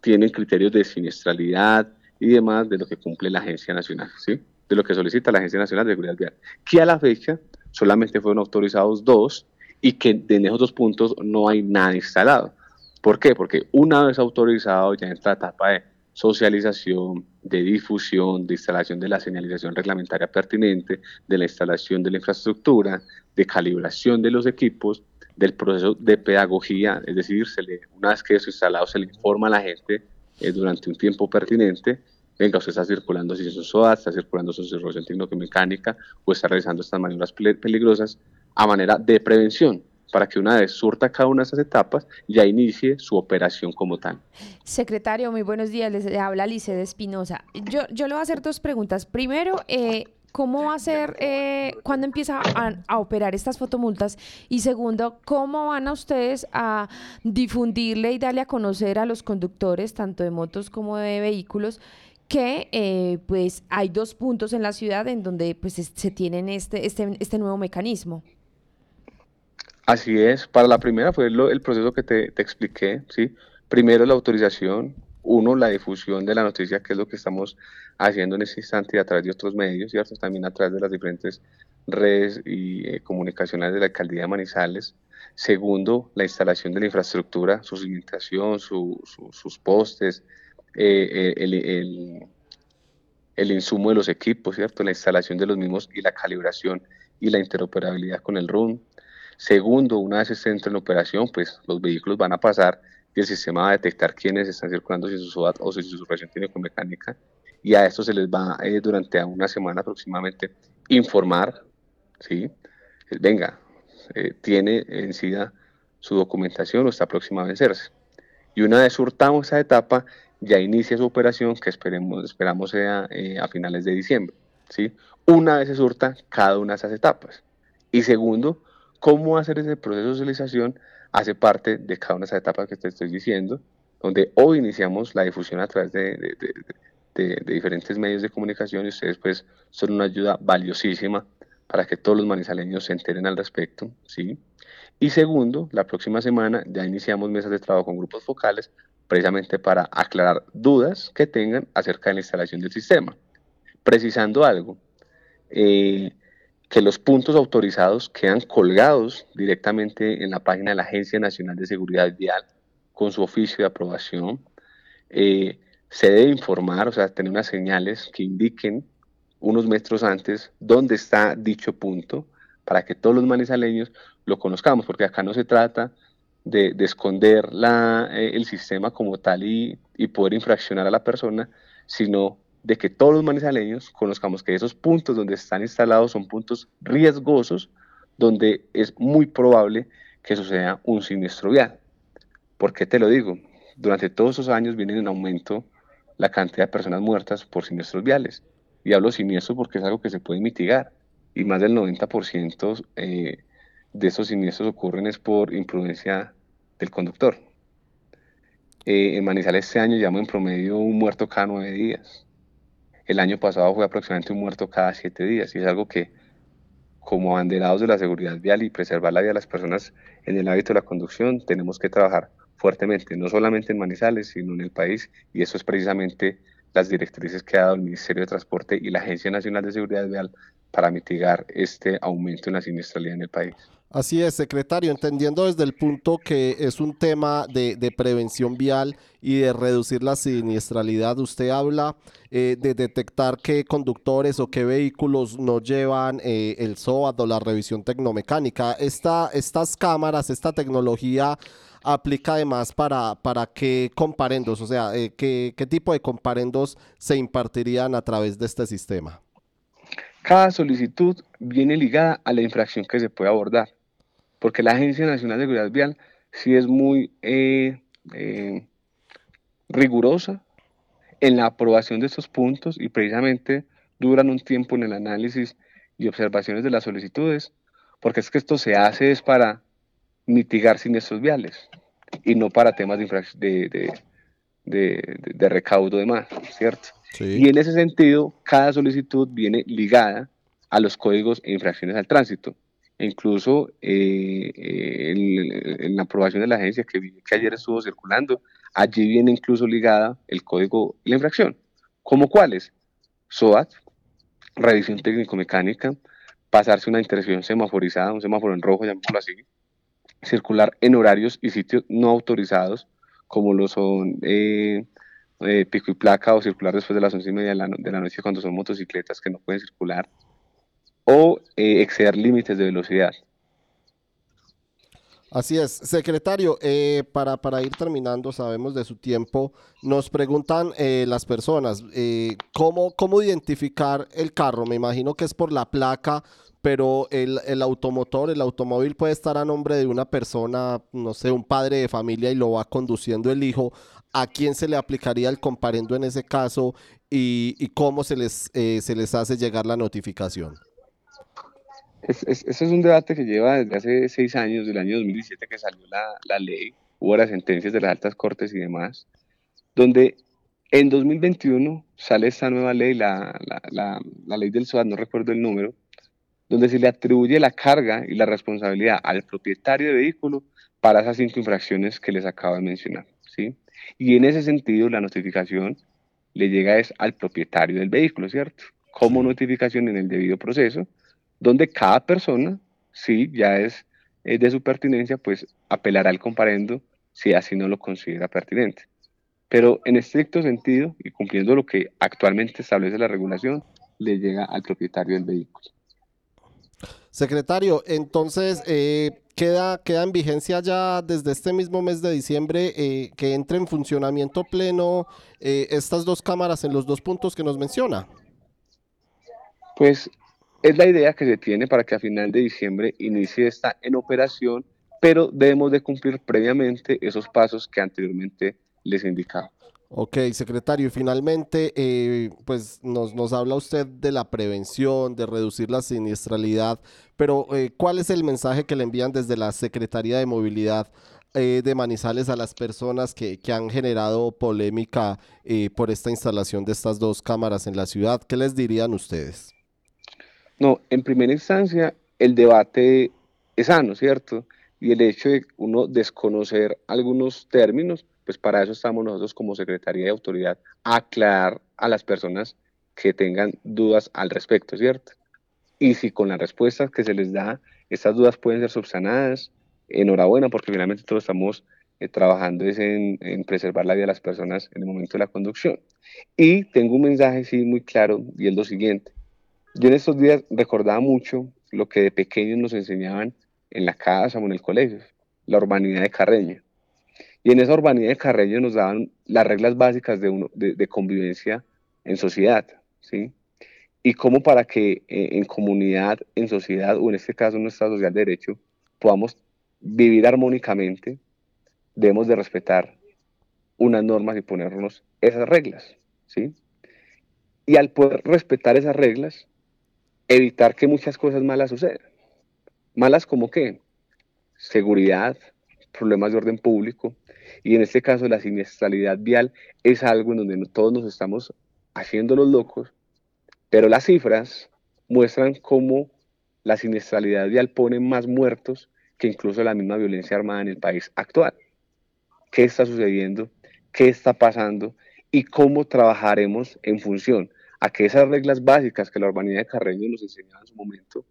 tienen criterios de siniestralidad y demás de lo que cumple la Agencia Nacional, ¿sí? De lo que solicita la Agencia Nacional de Seguridad Vial, que a la fecha solamente fueron autorizados dos y que en esos dos puntos no hay nada instalado. ¿Por qué? Porque una vez autorizado ya entra la etapa de socialización, de difusión, de instalación de la señalización reglamentaria pertinente, de la instalación de la infraestructura, de calibración de los equipos, del proceso de pedagogía, es decir, se le, una vez que eso instalado se le informa a la gente eh, durante un tiempo pertinente, venga, usted está circulando si es SOA, está circulando su circulación técnico-mecánica o está realizando estas maniobras peligrosas a manera de prevención para que una vez surta cada una de esas etapas ya inicie su operación como tal. Secretario, muy buenos días. Les habla Lice de Espinosa. Yo, yo le voy a hacer dos preguntas. Primero, eh, ¿cómo va a ser, eh, cuándo empieza a, operar estas fotomultas? Y segundo, ¿cómo van a ustedes a difundirle y darle a conocer a los conductores, tanto de motos como de vehículos, que eh, pues hay dos puntos en la ciudad en donde pues se tienen este, este, este nuevo mecanismo? Así es, para la primera fue el proceso que te, expliqué, ¿sí? Primero la autorización, uno, la difusión de la noticia, que es lo que estamos haciendo en este instante a través de otros medios. También a través de las diferentes redes y eh, comunicacionales de la alcaldía de Manizales. Segundo, la instalación de la infraestructura, su cimentación, sus postes, eh, eh, el, insumo de los equipos, ¿cierto? La instalación de los mismos y la calibración y la interoperabilidad con el RUN. Segundo, una vez se entre en operación, pues los vehículos van a pasar y el sistema va a detectar quiénes están circulando sin su SOAT o si su tiene tiene mecánica y a esto se les va eh, durante una semana aproximadamente informar, ¿sí? Venga, eh, tiene en sí su documentación o está próxima a vencerse. Y una vez surtamos esa etapa, ya inicia su operación que esperemos, esperamos sea eh, a finales de diciembre, ¿sí? Una vez se surta cada una de esas etapas. Y segundo, cómo hacer ese proceso de socialización hace parte de cada una de esas etapas que te estoy diciendo, donde hoy iniciamos la difusión a través de, diferentes medios de comunicación y ustedes pues son una ayuda valiosísima para que todos los manizaleños se enteren al respecto, ¿sí? Y segundo, la próxima semana ya iniciamos mesas de trabajo con grupos focales precisamente para aclarar dudas que tengan acerca de la instalación del sistema. Precisando algo, eh, que los puntos autorizados quedan colgados directamente en la página de la Agencia Nacional de Seguridad Vial con su oficio de aprobación. Eh, se debe informar, o sea, tener unas señales que indiquen unos metros antes dónde está dicho punto para que todos los manizaleños lo conozcamos, porque acá no se trata de, esconder la, eh, el sistema como tal y, y poder infraccionar a la persona, sino de que todos los manizaleños conozcamos que esos puntos donde están instalados son puntos riesgosos, donde es muy probable que suceda un siniestro vial. ¿Por qué te lo digo? Durante todos esos años viene en aumento la cantidad de personas muertas por siniestros viales. Y hablo siniestro porque es algo que se puede mitigar. Y más del 90% eh, de esos siniestros ocurren es por imprudencia del conductor. Eh, en Manizales este año llevamos en promedio un muerto cada nueve días. El año pasado fue aproximadamente un muerto cada siete días y es algo que como abanderados de la seguridad vial y preservar la vida de las personas en el hábito de la conducción tenemos que trabajar fuertemente, no solamente en Manizales, sino en el país y eso es precisamente las directrices que ha dado el Ministerio de Transporte y la Agencia Nacional de Seguridad Vial para mitigar este aumento en la siniestralidad en el país. Así es, secretario, entendiendo desde el punto que es un tema de, prevención vial y de reducir la siniestralidad, usted habla eh, de detectar qué conductores o qué vehículos no llevan eh, el SOAT o la revisión tecnomecánica. Esta, estas cámaras, esta tecnología aplica además para, para qué comparendos, o sea, eh, qué, qué tipo de comparendos se impartirían a través de este sistema. Cada solicitud viene ligada a la infracción que se puede abordar, porque la Agencia Nacional de Seguridad Vial sí es muy eh, eh, rigurosa en la aprobación de estos puntos y precisamente duran un tiempo en el análisis y observaciones de las solicitudes, porque es que esto se hace es para mitigar siniestros viales y no para temas de, de, de, de, recaudo de más, ¿cierto? Y en ese sentido, cada solicitud viene ligada a los códigos e infracciones al tránsito. Incluso eh, en, la aprobación de la agencia que, ayer estuvo circulando, allí viene incluso ligada el código y la infracción. ¿Cómo cuáles? SOAT, revisión técnico-mecánica, pasarse una intersección semaforizada, un semáforo en rojo, llamémoslo así, circular en horarios y sitios no autorizados, como lo son eh, eh, pico y placa o circular después de las once y media de la, noche cuando son motocicletas que no pueden circular, o eh, exceder límites de velocidad. Así es, secretario, para, para, ir terminando, sabemos de su tiempo, nos preguntan las personas, ¿cómo, ¿cómo identificar el carro? Me imagino que es por la placa pero el, el, automotor, el automóvil puede estar a nombre de una persona, no sé, un padre de familia y lo va conduciendo el hijo. ¿A quién se le aplicaría el comparendo en ese caso y, y cómo se les, eh, se les hace llegar la notificación? Ese es, un debate que lleva desde hace seis años, del año 2017 que salió la, la ley, hubo las sentencias de las altas cortes y demás, donde en 2021 sale esta nueva ley, la, la, la, la ley del SOAT, no recuerdo el número, donde se le atribuye la carga y la responsabilidad al propietario de vehículo para esas cinco infracciones que les acabo de mencionar. ¿sí? Y en ese sentido, la notificación le llega es al propietario del vehículo, ¿cierto? Como notificación en el debido proceso, donde cada persona, si ya es, de su pertinencia, pues apelará al comparendo si así no lo considera pertinente. Pero en estricto sentido, y cumpliendo lo que actualmente establece la regulación, le llega al propietario del vehículo. Secretario, entonces eh, queda, queda en vigencia ya desde este mismo mes de diciembre eh, que entre en funcionamiento pleno eh, estas dos cámaras en los dos puntos que nos menciona. Pues es la idea que se tiene para que a final de diciembre inicie esta en operación, pero debemos de cumplir previamente esos pasos que anteriormente les indicaba. Ok, secretario, y finalmente, eh, pues nos, habla usted de la prevención, de reducir la siniestralidad, pero eh, ¿cuál es el mensaje que le envían desde la Secretaría de Movilidad eh, de Manizales a las personas que, que han generado polémica por esta instalación de estas dos cámaras en la ciudad? ¿Qué les dirían ustedes? No, en primera instancia, el debate es sano, ¿cierto? Y el hecho de uno desconocer algunos términos, pues para eso estamos nosotros como Secretaría de Autoridad, aclarar a las personas que tengan dudas al respecto, ¿cierto? y si con las respuestas que se les da, estas dudas pueden ser subsanadas, enhorabuena, porque finalmente todos estamos eh, trabajando en, en, preservar la vida de las personas en el momento de la conducción. Y tengo un mensaje sí muy claro y es lo siguiente. Yo en estos días recordaba mucho lo que de pequeños nos enseñaban en la casa o en el colegio, la urbanidad de Carreño. Y en esa urbanidad de Carreño nos daban las reglas básicas de, uno, de, convivencia en sociedad, ¿sí? Y cómo para que eh, en comunidad, en sociedad, o en este caso en nuestra social de derecho, podamos vivir armónicamente, debemos de respetar unas normas y ponernos esas reglas, ¿sí? Y al poder respetar esas reglas, evitar que muchas cosas malas sucedan. Malas como qué? Seguridad, problemas de orden público, y en este caso la siniestralidad vial es algo en donde todos nos estamos haciendo los locos, pero las cifras muestran cómo la siniestralidad vial pone más muertos que incluso la misma violencia armada en el país actual. ¿Qué está sucediendo? ¿Qué está pasando? ¿Y cómo trabajaremos en función a que esas reglas básicas que la urbanidad de Carreño nos enseñaba en su momento,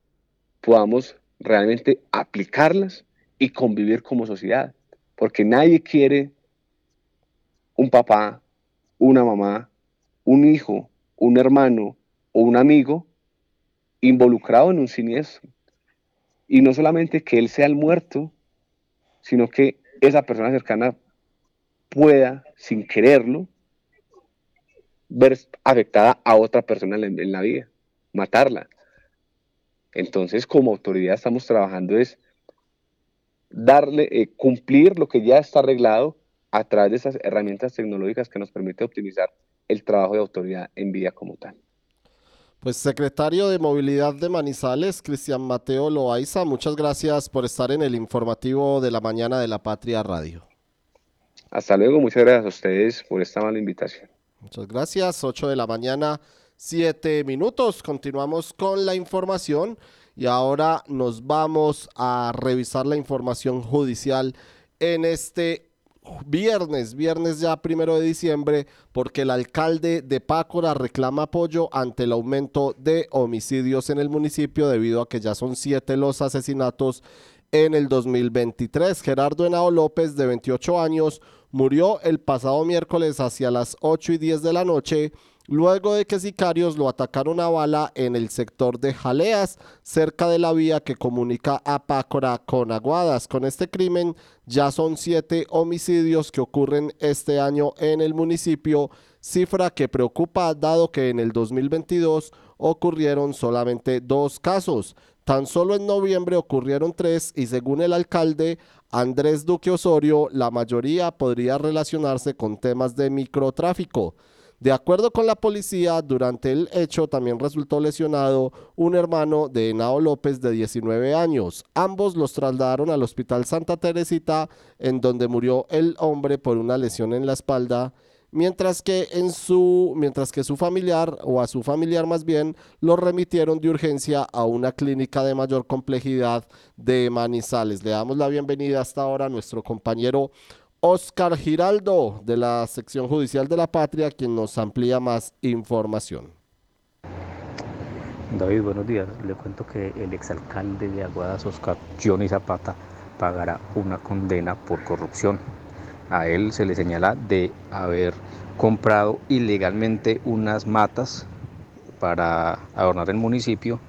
podamos realmente aplicarlas y convivir como sociedad? Porque nadie quiere un papá, una mamá, un hijo, un hermano o un amigo involucrado en un siniestro. Y no solamente que él sea el muerto, sino que esa persona cercana pueda, sin quererlo, ver afectada a otra persona en la vida, matarla. Entonces, como autoridad estamos trabajando es darle, eh, cumplir lo que ya está arreglado a través de esas herramientas tecnológicas que nos permite optimizar el trabajo de autoridad en vía como tal. Pues secretario de Movilidad de Manizales, Cristian Mateo Loaiza, muchas gracias por estar en el informativo de la mañana de la Patria Radio. Hasta luego, muchas gracias a ustedes por esta mala invitación. Muchas gracias, 8 de la mañana, 7 minutos. Continuamos con la información y ahora nos vamos a revisar la información judicial en este viernes, viernes ya primero de diciembre, porque el alcalde de Pácora reclama apoyo ante el aumento de homicidios en el municipio debido a que ya son siete los asesinatos en el 2023. Gerardo Henao López, de 28 años, murió el pasado miércoles hacia las 8 y 10 de la noche luego de que sicarios lo atacaron a bala en el sector de Jaleas, cerca de la vía que comunica a Pácora con Aguadas. Con este crimen ya son siete homicidios que ocurren este año en el municipio, cifra que preocupa dado que en el 2022 ocurrieron solamente dos casos. Tan solo en noviembre ocurrieron tres y según el alcalde Andrés Duque Osorio, la mayoría podría relacionarse con temas de microtráfico. De acuerdo con la policía, durante el hecho también resultó lesionado un hermano de Henao López de 19 años. Ambos los trasladaron al Hospital Santa Teresita, en donde murió el hombre por una lesión en la espalda mientras que en su mientras que su familiar o a su familiar más bien lo remitieron de urgencia a una clínica de mayor complejidad de Manizales. Le damos la bienvenida hasta ahora a nuestro compañero Oscar Giraldo de la sección judicial de la Patria, quien nos amplía más información. David, buenos días. Le cuento que el exalcalde de Aguadas, Oscar Johnny Zapata, pagará una condena por corrupción. A él se le señala de haber comprado ilegalmente unas matas para adornar el municipio.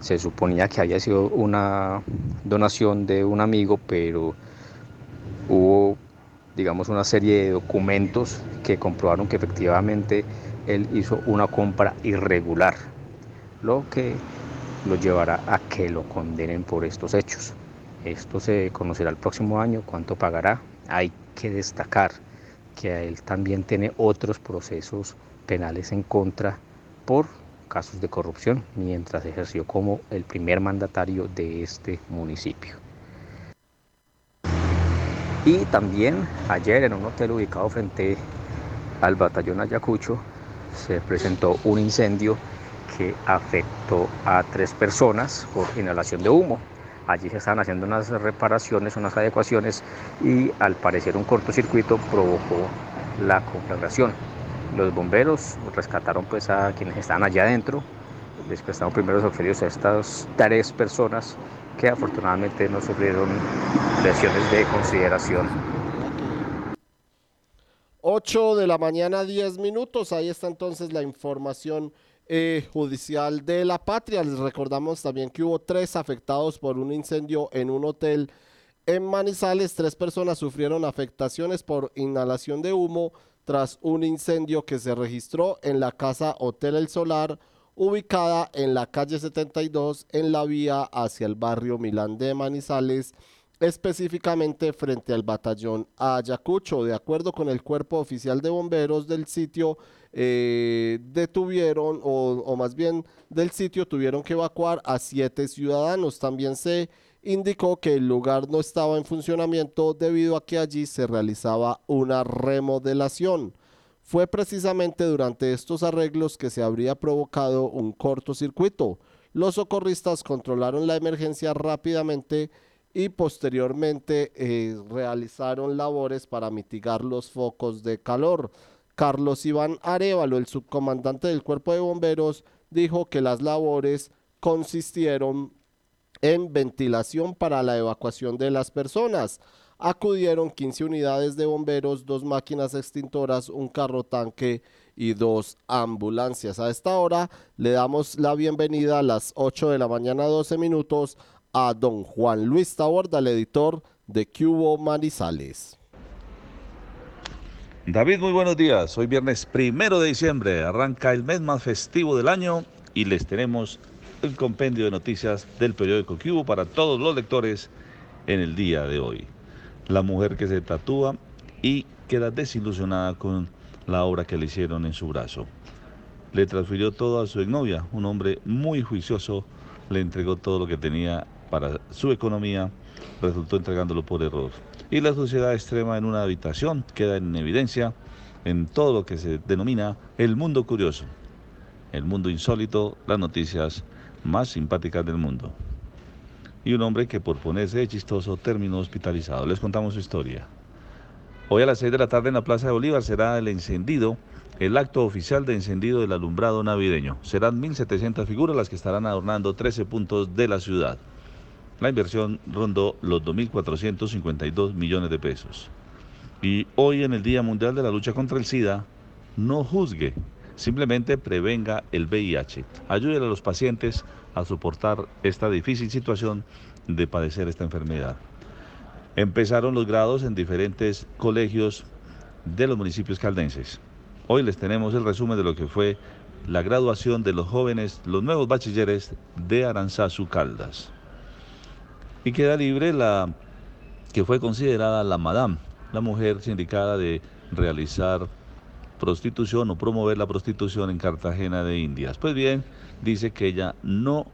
Se suponía que había sido una donación de un amigo, pero hubo digamos, una serie de documentos que comprobaron que efectivamente él hizo una compra irregular, lo que lo llevará a que lo condenen por estos hechos. Esto se conocerá el próximo año, cuánto pagará. Hay que destacar que él también tiene otros procesos penales en contra por casos de corrupción mientras ejerció como el primer mandatario de este municipio. Y también ayer en un hotel ubicado frente al batallón Ayacucho se presentó un incendio que afectó a tres personas por inhalación de humo. Allí se estaban haciendo unas reparaciones, unas adecuaciones y al parecer un cortocircuito provocó la conflagración. Los bomberos rescataron pues a quienes estaban allá adentro les prestamos primeros auxilios a estas tres personas que afortunadamente no sufrieron lesiones de consideración. 8 de la mañana, 10 minutos. Ahí está entonces la información eh, judicial de la patria. Les recordamos también que hubo tres afectados por un incendio en un hotel en Manizales. Tres personas sufrieron afectaciones por inhalación de humo tras un incendio que se registró en la casa Hotel El Solar, ubicada en la calle 72 en la vía hacia el barrio Milán de Manizales específicamente frente al batallón Ayacucho. De acuerdo con el cuerpo oficial de bomberos del sitio, eh, detuvieron, o, más bien del sitio, tuvieron que evacuar a siete ciudadanos. También se indicó que el lugar no estaba en funcionamiento debido a que allí se realizaba una remodelación. Fue precisamente durante estos arreglos que se habría provocado un cortocircuito. Los socorristas controlaron la emergencia rápidamente y posteriormente eh, realizaron labores para mitigar los focos de calor. Carlos Iván Arevalo, el subcomandante del cuerpo de bomberos, dijo que las labores consistieron en ventilación para la evacuación de las personas. Acudieron 15 unidades de bomberos, dos máquinas extintoras, un carro tanque y dos ambulancias. A esta hora le damos la bienvenida a las 8 de la mañana 12 minutos a don Juan Luis Taborda, el editor de Cubo Manizales. David, muy buenos días. Hoy viernes primero de diciembre arranca el mes más festivo del año y les tenemos el compendio de noticias del periódico Cubo para todos los lectores en el día de hoy. La mujer que se tatúa y queda desilusionada con la obra que le hicieron en su brazo. Le transfirió todo a su exnovia, un hombre muy juicioso, le entregó todo lo que tenía para su economía, resultó entregándolo por error. Y la sociedad extrema en una habitación queda en evidencia en todo lo que se denomina el mundo curioso, el mundo insólito, las noticias más simpáticas del mundo. Y un hombre que por ponerse de chistoso terminó hospitalizado. Les contamos su historia. Hoy a las 6 de la tarde en la Plaza de Bolívar será el encendido, el acto oficial de encendido del alumbrado navideño. Serán 1.700 figuras las que estarán adornando 13 puntos de la ciudad. La inversión rondó los 2.452 millones de pesos. Y hoy en el Día Mundial de la Lucha contra el SIDA, no juzgue, simplemente prevenga el VIH. Ayude a los pacientes a soportar esta difícil situación de padecer esta enfermedad. Empezaron los grados en diferentes colegios de los municipios caldenses. Hoy les tenemos el resumen de lo que fue la graduación de los jóvenes, los nuevos bachilleres de Aranzazu Caldas y queda libre la que fue considerada la madame, la mujer sindicada de realizar prostitución o promover la prostitución en Cartagena de Indias. Pues bien, dice que ella no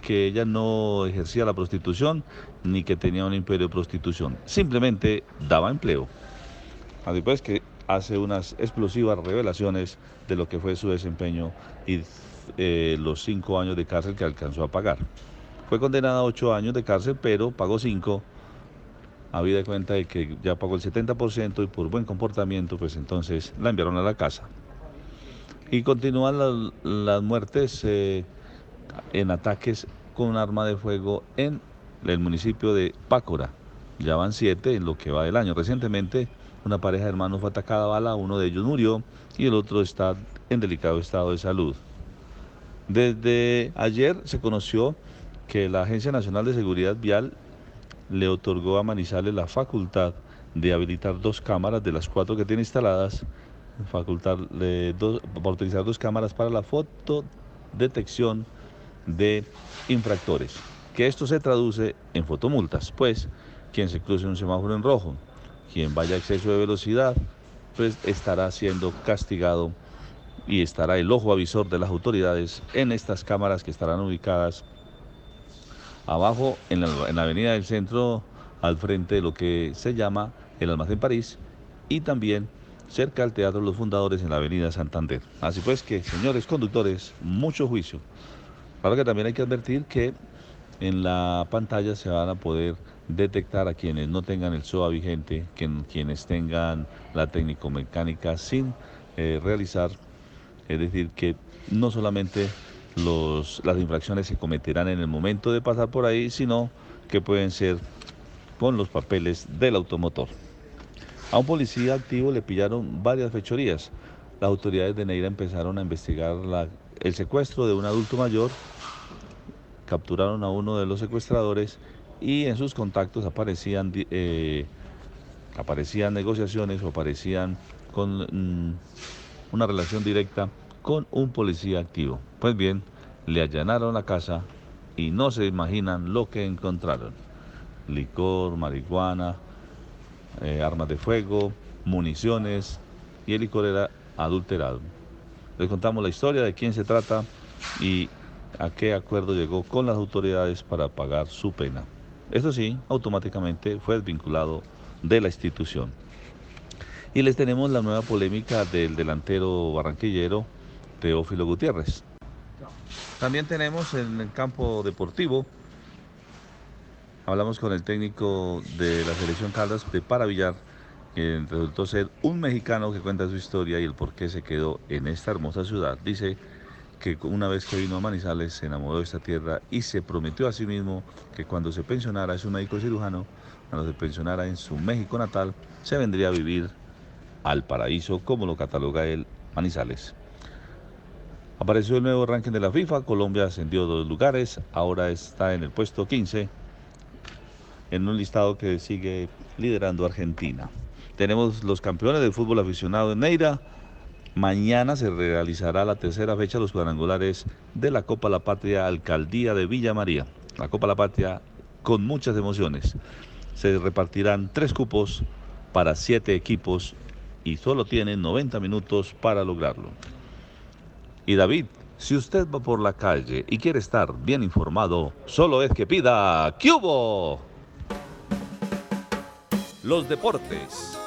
que ella no ejercía la prostitución ni que tenía un imperio de prostitución, simplemente daba empleo. Después que hace unas explosivas revelaciones de lo que fue su desempeño y eh, los cinco años de cárcel que alcanzó a pagar. Fue condenada a ocho años de cárcel, pero pagó cinco. Habida cuenta de que ya pagó el 70% y por buen comportamiento, pues entonces la enviaron a la casa. Y continúan las, muertes eh, en ataques con arma de fuego en el municipio de Pácora. Ya van siete en lo que va del año. Recientemente una pareja de hermanos fue atacada a bala, uno de ellos murió y el otro está en delicado estado de salud. Desde ayer se conoció que la Agencia Nacional de Seguridad Vial le otorgó a Manizales la facultad de habilitar dos cámaras de las cuatro que tiene instaladas, facultad de dos, para utilizar dos cámaras para la fotodetección de infractores. Que esto se traduce en fotomultas, pues quien se cruce un semáforo en rojo, quien vaya a exceso de velocidad, pues estará siendo castigado y estará el ojo avisor de las autoridades en estas cámaras que estarán ubicadas abajo en la, avenida del centro, al frente de lo que se llama el Almacén París y también cerca al Teatro los Fundadores en la avenida Santander. Así pues que, señores conductores, mucho juicio. Claro que también hay que advertir que en la pantalla se van a poder detectar a quienes no tengan el SOA vigente, quienes tengan la técnico-mecánica sin eh, realizar, es decir, que no solamente los, las infracciones se cometerán en el momento de pasar por ahí, sino que pueden ser con los papeles del automotor. A un policía activo le pillaron varias fechorías. Las autoridades de Neira empezaron a investigar el secuestro de un adulto mayor, capturaron a uno de los secuestradores y en sus contactos aparecían, eh, aparecían negociaciones o aparecían con mm, una relación directa con un policía activo. Pues bien, le allanaron la casa y no se imaginan lo que encontraron. Licor, marihuana, eh, armas de fuego, municiones y el licor era adulterado. Les contamos la historia de quién se trata y a qué acuerdo llegó con las autoridades para pagar su pena. Esto sí, automáticamente fue desvinculado de la institución. Y les tenemos la nueva polémica del delantero barranquillero Teófilo Gutiérrez. También tenemos en el campo deportivo, hablamos con el técnico de la selección Caldas de Paravillar, que resultó ser un mexicano que cuenta su historia y el por qué se quedó en esta hermosa ciudad. Dice que una vez que vino a Manizales se enamoró de esta tierra y se prometió a sí mismo que cuando se pensionara, es un médico cirujano, cuando se pensionara en su México natal, se vendría a vivir al paraíso, como lo cataloga él Manizales. Apareció el nuevo ranking de la FIFA, Colombia ascendió dos lugares, ahora está en el puesto 15, en un listado que sigue liderando Argentina. Tenemos los campeones del fútbol aficionado en Neira. Mañana se realizará la tercera fecha de los cuadrangulares de la Copa La Patria Alcaldía de Villa María. La Copa La Patria con muchas emociones. Se repartirán tres cupos para siete equipos y solo tienen 90 minutos para lograrlo. Y David, si usted va por la calle y quiere estar bien informado, solo es que pida Cubo. Los deportes.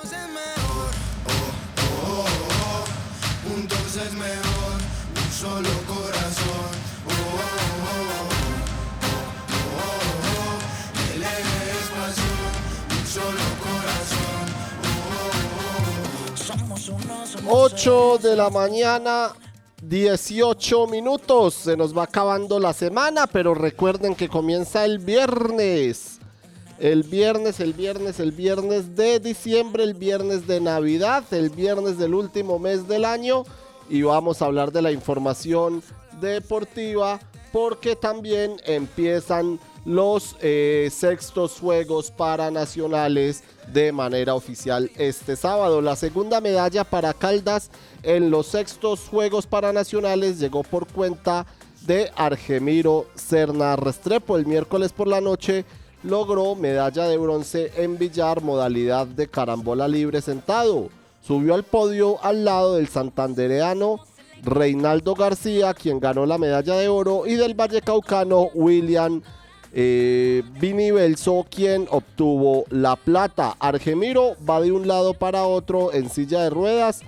8 de la mañana, 18 minutos. Se nos va acabando la semana, pero recuerden que comienza el viernes. El viernes, el viernes, el viernes de diciembre, el viernes de Navidad, el viernes del último mes del año. Y vamos a hablar de la información deportiva porque también empiezan los eh, sextos Juegos Paranacionales de manera oficial este sábado. La segunda medalla para Caldas en los sextos Juegos Paranacionales llegó por cuenta de Argemiro Serna Restrepo. El miércoles por la noche logró medalla de bronce en billar modalidad de carambola libre sentado. Subió al podio al lado del santandereano Reinaldo García, quien ganó la medalla de oro, y del vallecaucano William eh, Vinivelso, quien obtuvo la plata. Argemiro va de un lado para otro en silla de ruedas.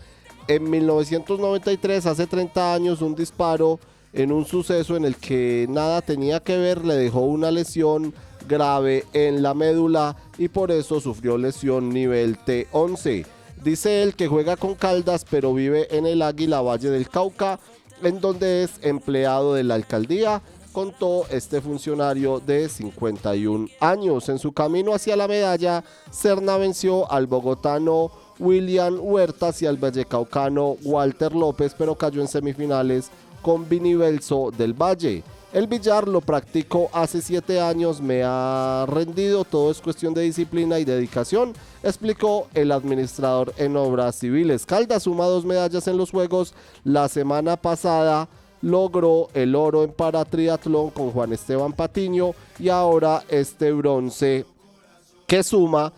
En 1993, hace 30 años, un disparo en un suceso en el que nada tenía que ver le dejó una lesión grave en la médula y por eso sufrió lesión nivel T11. Dice él que juega con Caldas pero vive en el Águila Valle del Cauca, en donde es empleado de la alcaldía, contó este funcionario de 51 años. En su camino hacia la medalla, Serna venció al bogotano William Huertas y al vallecaucano Walter López, pero cayó en semifinales con Vinivelso del Valle. El billar lo practico hace siete años, me ha rendido, todo es cuestión de disciplina y dedicación, explicó el administrador en obras civiles. Caldas suma dos medallas en los Juegos. La semana pasada logró el oro en paratriatlón con Juan Esteban Patiño y ahora este bronce que suma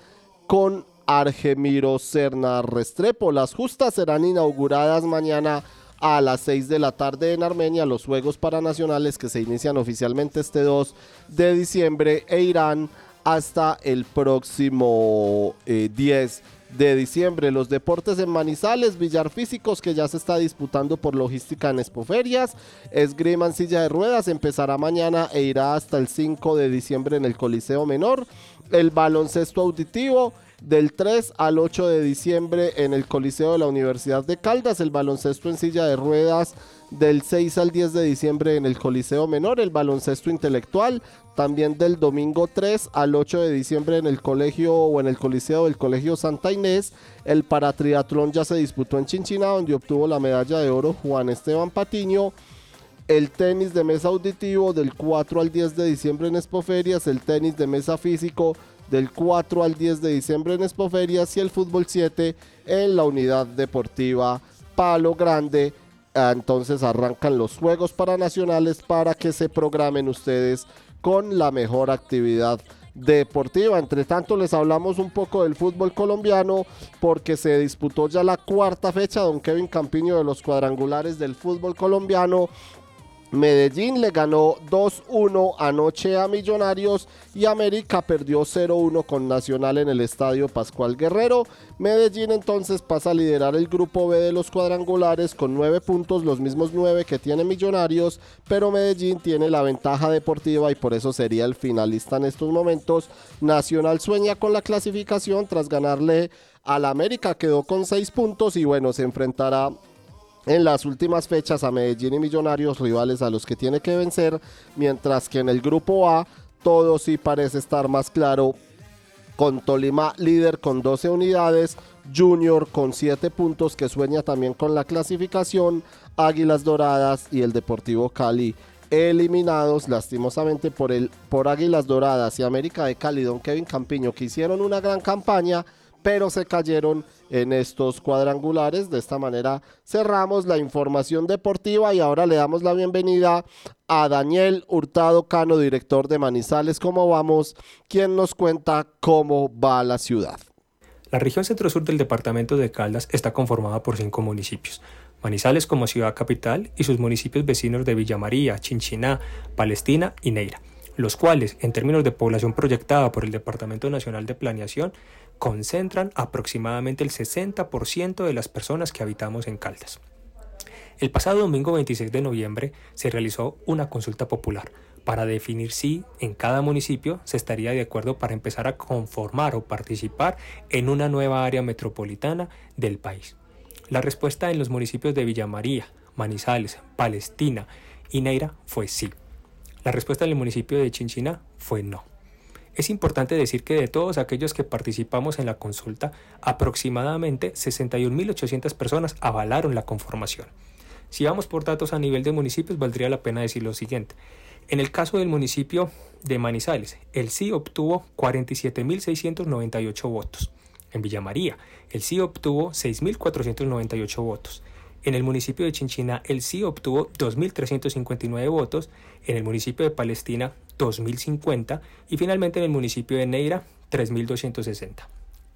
con Argemiro Serna Restrepo. Las justas serán inauguradas mañana a las 6 de la tarde en Armenia los Juegos Paranacionales que se inician oficialmente este 2 de diciembre e irán hasta el próximo eh, 10 de diciembre. Los deportes en Manizales, Villar Físicos que ya se está disputando por logística en Expoferias, Esgrima en silla de ruedas empezará mañana e irá hasta el 5 de diciembre en el Coliseo Menor. El baloncesto auditivo Del 3 al 8 de diciembre en el Coliseo de la Universidad de Caldas, el baloncesto en silla de ruedas del 6 al 10 de diciembre en el Coliseo Menor, el baloncesto intelectual, también del domingo 3 al 8 de diciembre en el colegio o en el Coliseo del Colegio Santa Inés, el paratriatlón ya se disputó en Chinchina donde obtuvo la medalla de oro Juan Esteban Patiño, el tenis de mesa auditivo del 4 al 10 de diciembre en Expoferias, el tenis de mesa físico del 4 al 10 de diciembre en Expoferias. Y el fútbol 7 en la unidad deportiva Palo Grande. Entonces arrancan los Juegos Paranacionales para que se programen ustedes con la mejor actividad deportiva. Entre tanto, les hablamos un poco del fútbol colombiano porque se disputó ya la cuarta fecha. Don Kevin Campiño de los cuadrangulares del fútbol colombiano Medellín le ganó 2-1 anoche a Millonarios y América perdió 0-1 con Nacional en el Estadio Pascual Guerrero. Medellín entonces pasa a liderar el grupo B de los cuadrangulares con 9 puntos, los mismos 9 que tiene Millonarios, pero Medellín tiene la ventaja deportiva y por eso sería el finalista en estos momentos. Nacional sueña con la clasificación tras ganarle al América, quedó con 6 puntos y bueno, se enfrentará en las últimas fechas a Medellín y Millonarios, rivales a los que tiene que vencer, mientras que en el grupo A todo sí parece estar más claro. Con Tolima líder con 12 unidades, Junior con 7 puntos que sueña también con la clasificación, Águilas Doradas y el Deportivo Cali eliminados lastimosamente por, el, por Águilas Doradas y América de Cali, don Kevin Campiño, que hicieron una gran campaña, pero se cayeron en estos cuadrangulares. De esta manera cerramos la información deportiva y ahora le damos la bienvenida a Daniel Hurtado Cano, director de Manizales. ¿Cómo vamos? Quien nos cuenta cómo va la ciudad. La región centro-sur del departamento de Caldas está conformada por cinco municipios. Manizales como ciudad capital y sus municipios vecinos de Villa María, Chinchiná, Palestina y Neira, los cuales, en términos de población proyectada por el Departamento Nacional de Planeación, concentran aproximadamente el 60% de las personas que habitamos en Caldas. El pasado domingo 26 de noviembre se realizó una consulta popular para definir si en cada municipio se estaría de acuerdo para empezar a conformar o participar en una nueva área metropolitana del país. La respuesta en los municipios de Villa María, Manizales, Palestina y Neira fue sí. La respuesta en el municipio de Chinchina fue no. Es importante decir que de todos aquellos que participamos en la consulta, aproximadamente 61.800 personas avalaron la conformación. Si vamos por datos a nivel de municipios, valdría la pena decir lo siguiente. En el caso del municipio de Manizales, el sí obtuvo 47.698 votos. En Villa María, el sí obtuvo 6.498 votos. En el municipio de Chinchina, el sí obtuvo 2.359 votos. En el municipio de Palestina, 2.050 y finalmente en el municipio de Neira 3.260.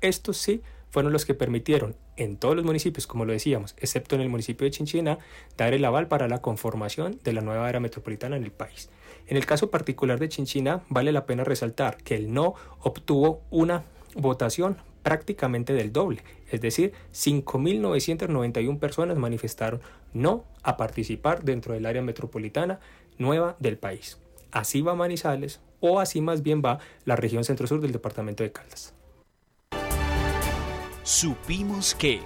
Estos sí fueron los que permitieron en todos los municipios, como lo decíamos, excepto en el municipio de Chinchina, dar el aval para la conformación de la nueva área metropolitana en el país. En el caso particular de Chinchina, vale la pena resaltar que el no obtuvo una votación prácticamente del doble, es decir, 5.991 personas manifestaron no a participar dentro del área metropolitana nueva del país. Así va Manizales o así más bien va la región centro-sur del departamento de Caldas. Supimos que...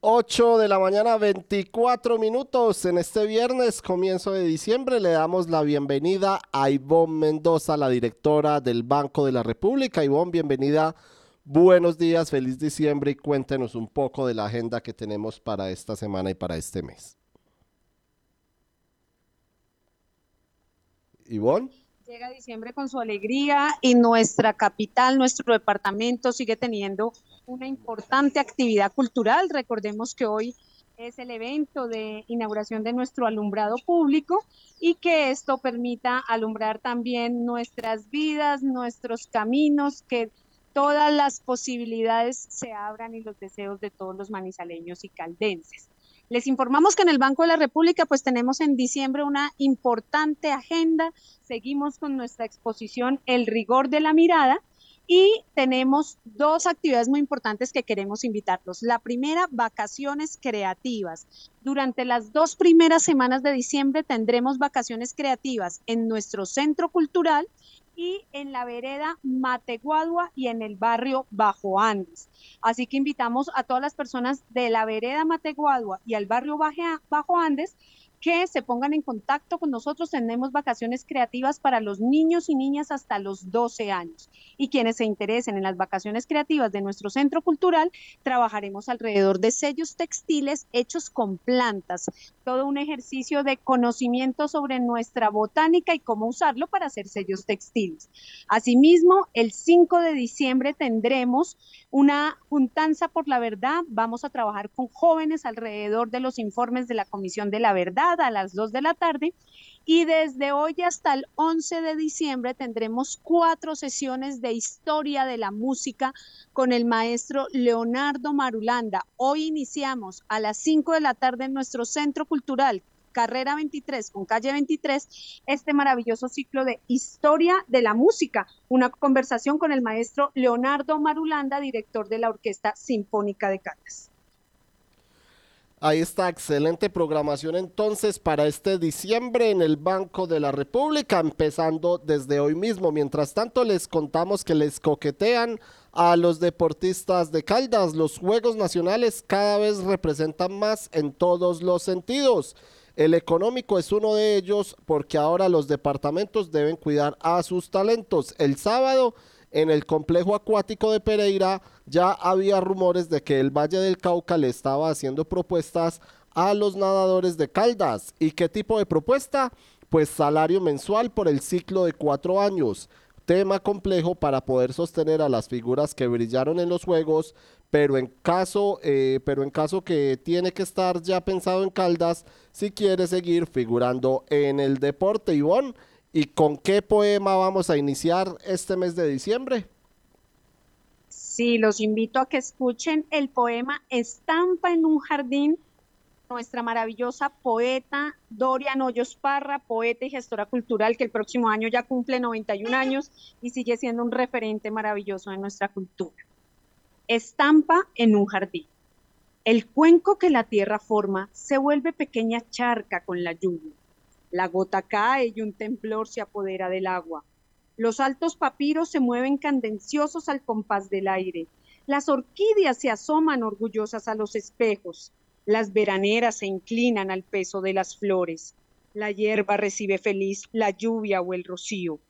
8 de la mañana, 24 minutos. En este viernes, comienzo de diciembre, le damos la bienvenida a Ivonne Mendoza, la directora del Banco de la República. Ivonne, bienvenida. Buenos días, feliz diciembre y cuéntenos un poco de la agenda que tenemos para esta semana y para este mes. Ivonne. Llega diciembre con su alegría y nuestra capital, nuestro departamento sigue teniendo una importante actividad cultural. Recordemos que hoy es el evento de inauguración de nuestro alumbrado público y que esto permita alumbrar también nuestras vidas, nuestros caminos, que todas las posibilidades se abran y los deseos de todos los manizaleños y caldenses. Les informamos que en el Banco de la República pues tenemos en diciembre una importante agenda. Seguimos con nuestra exposición El rigor de la mirada y tenemos dos actividades muy importantes que queremos invitarlos. La primera, vacaciones creativas. Durante las dos primeras semanas de diciembre tendremos vacaciones creativas en nuestro centro cultural y en la vereda Mateguadua y en el barrio Bajo Andes. Así que invitamos a todas las personas de la vereda Mateguadua y al barrio Bajo Andes que se pongan en contacto con nosotros. Tenemos vacaciones creativas para los niños y niñas hasta los 12 años. Y quienes se interesen en las vacaciones creativas de nuestro centro cultural, trabajaremos alrededor de sellos textiles hechos con plantas. Todo un ejercicio de conocimiento sobre nuestra botánica y cómo usarlo para hacer sellos textiles. Asimismo, el 5 de diciembre tendremos una juntanza por la verdad. Vamos a trabajar con jóvenes alrededor de los informes de la Comisión de la Verdad a las 2 de la tarde. Y desde hoy hasta el 11 de diciembre tendremos cuatro sesiones de historia de la música con el maestro Leonardo Marulanda. Hoy iniciamos a las 5 de la tarde en nuestro centro cultural, carrera 23 con calle 23, este maravilloso ciclo de historia de la música, una conversación con el maestro Leonardo Marulanda, director de la Orquesta Sinfónica de Caldas. Ahí está, excelente programación entonces para este diciembre en el Banco de la República, empezando desde hoy mismo. Mientras tanto, les contamos que les coquetean a los deportistas de Caldas. Los Juegos Nacionales cada vez representan más en todos los sentidos. El económico es uno de ellos porque ahora los departamentos deben cuidar a sus talentos. El sábado en el complejo acuático de Pereira ya había rumores de que el Valle del Cauca le estaba haciendo propuestas a los nadadores de Caldas. ¿Y qué tipo de propuesta? Pues salario mensual por el ciclo de cuatro años. Tema complejo para poder sostener a las figuras que brillaron en los Juegos, pero en caso, eh, pero en caso que tiene que estar ya pensado en Caldas si quiere seguir figurando en el deporte. Ivonne, ¿Y con qué poema vamos a iniciar este mes de diciembre? Sí, los invito a que escuchen el poema Estampa en un jardín, nuestra maravillosa poeta Dorian Hoyos Parra, poeta y gestora cultural que el próximo año ya cumple 91 años y sigue siendo un referente maravilloso de nuestra cultura. Estampa en un jardín. El cuenco que la tierra forma se vuelve pequeña charca con la lluvia la gota cae y un temblor se apodera del agua. Los altos papiros se mueven candenciosos al compás del aire. Las orquídeas se asoman orgullosas a los espejos. Las veraneras se inclinan al peso de las flores. La hierba recibe feliz la lluvia o el rocío.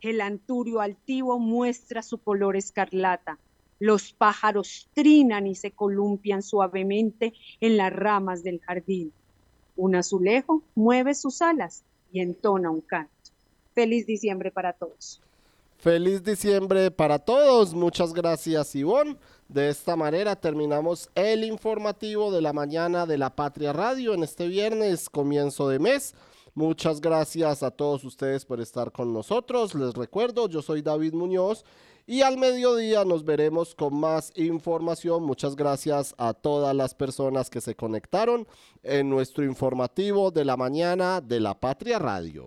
El anturio altivo muestra su color escarlata. Los pájaros trinan y se columpian suavemente en las ramas del jardín. Un azulejo mueve sus alas y entona un canto. Feliz diciembre para todos. Feliz diciembre para todos. Muchas gracias, Ivonne. De esta manera terminamos el informativo de la mañana de la Patria Radio en este viernes, comienzo de mes. Muchas gracias a todos ustedes por estar con nosotros. Les recuerdo, yo soy David Muñoz y al mediodía nos veremos con más información. Muchas gracias a todas las personas que se conectaron en nuestro informativo de la mañana de la Patria Radio.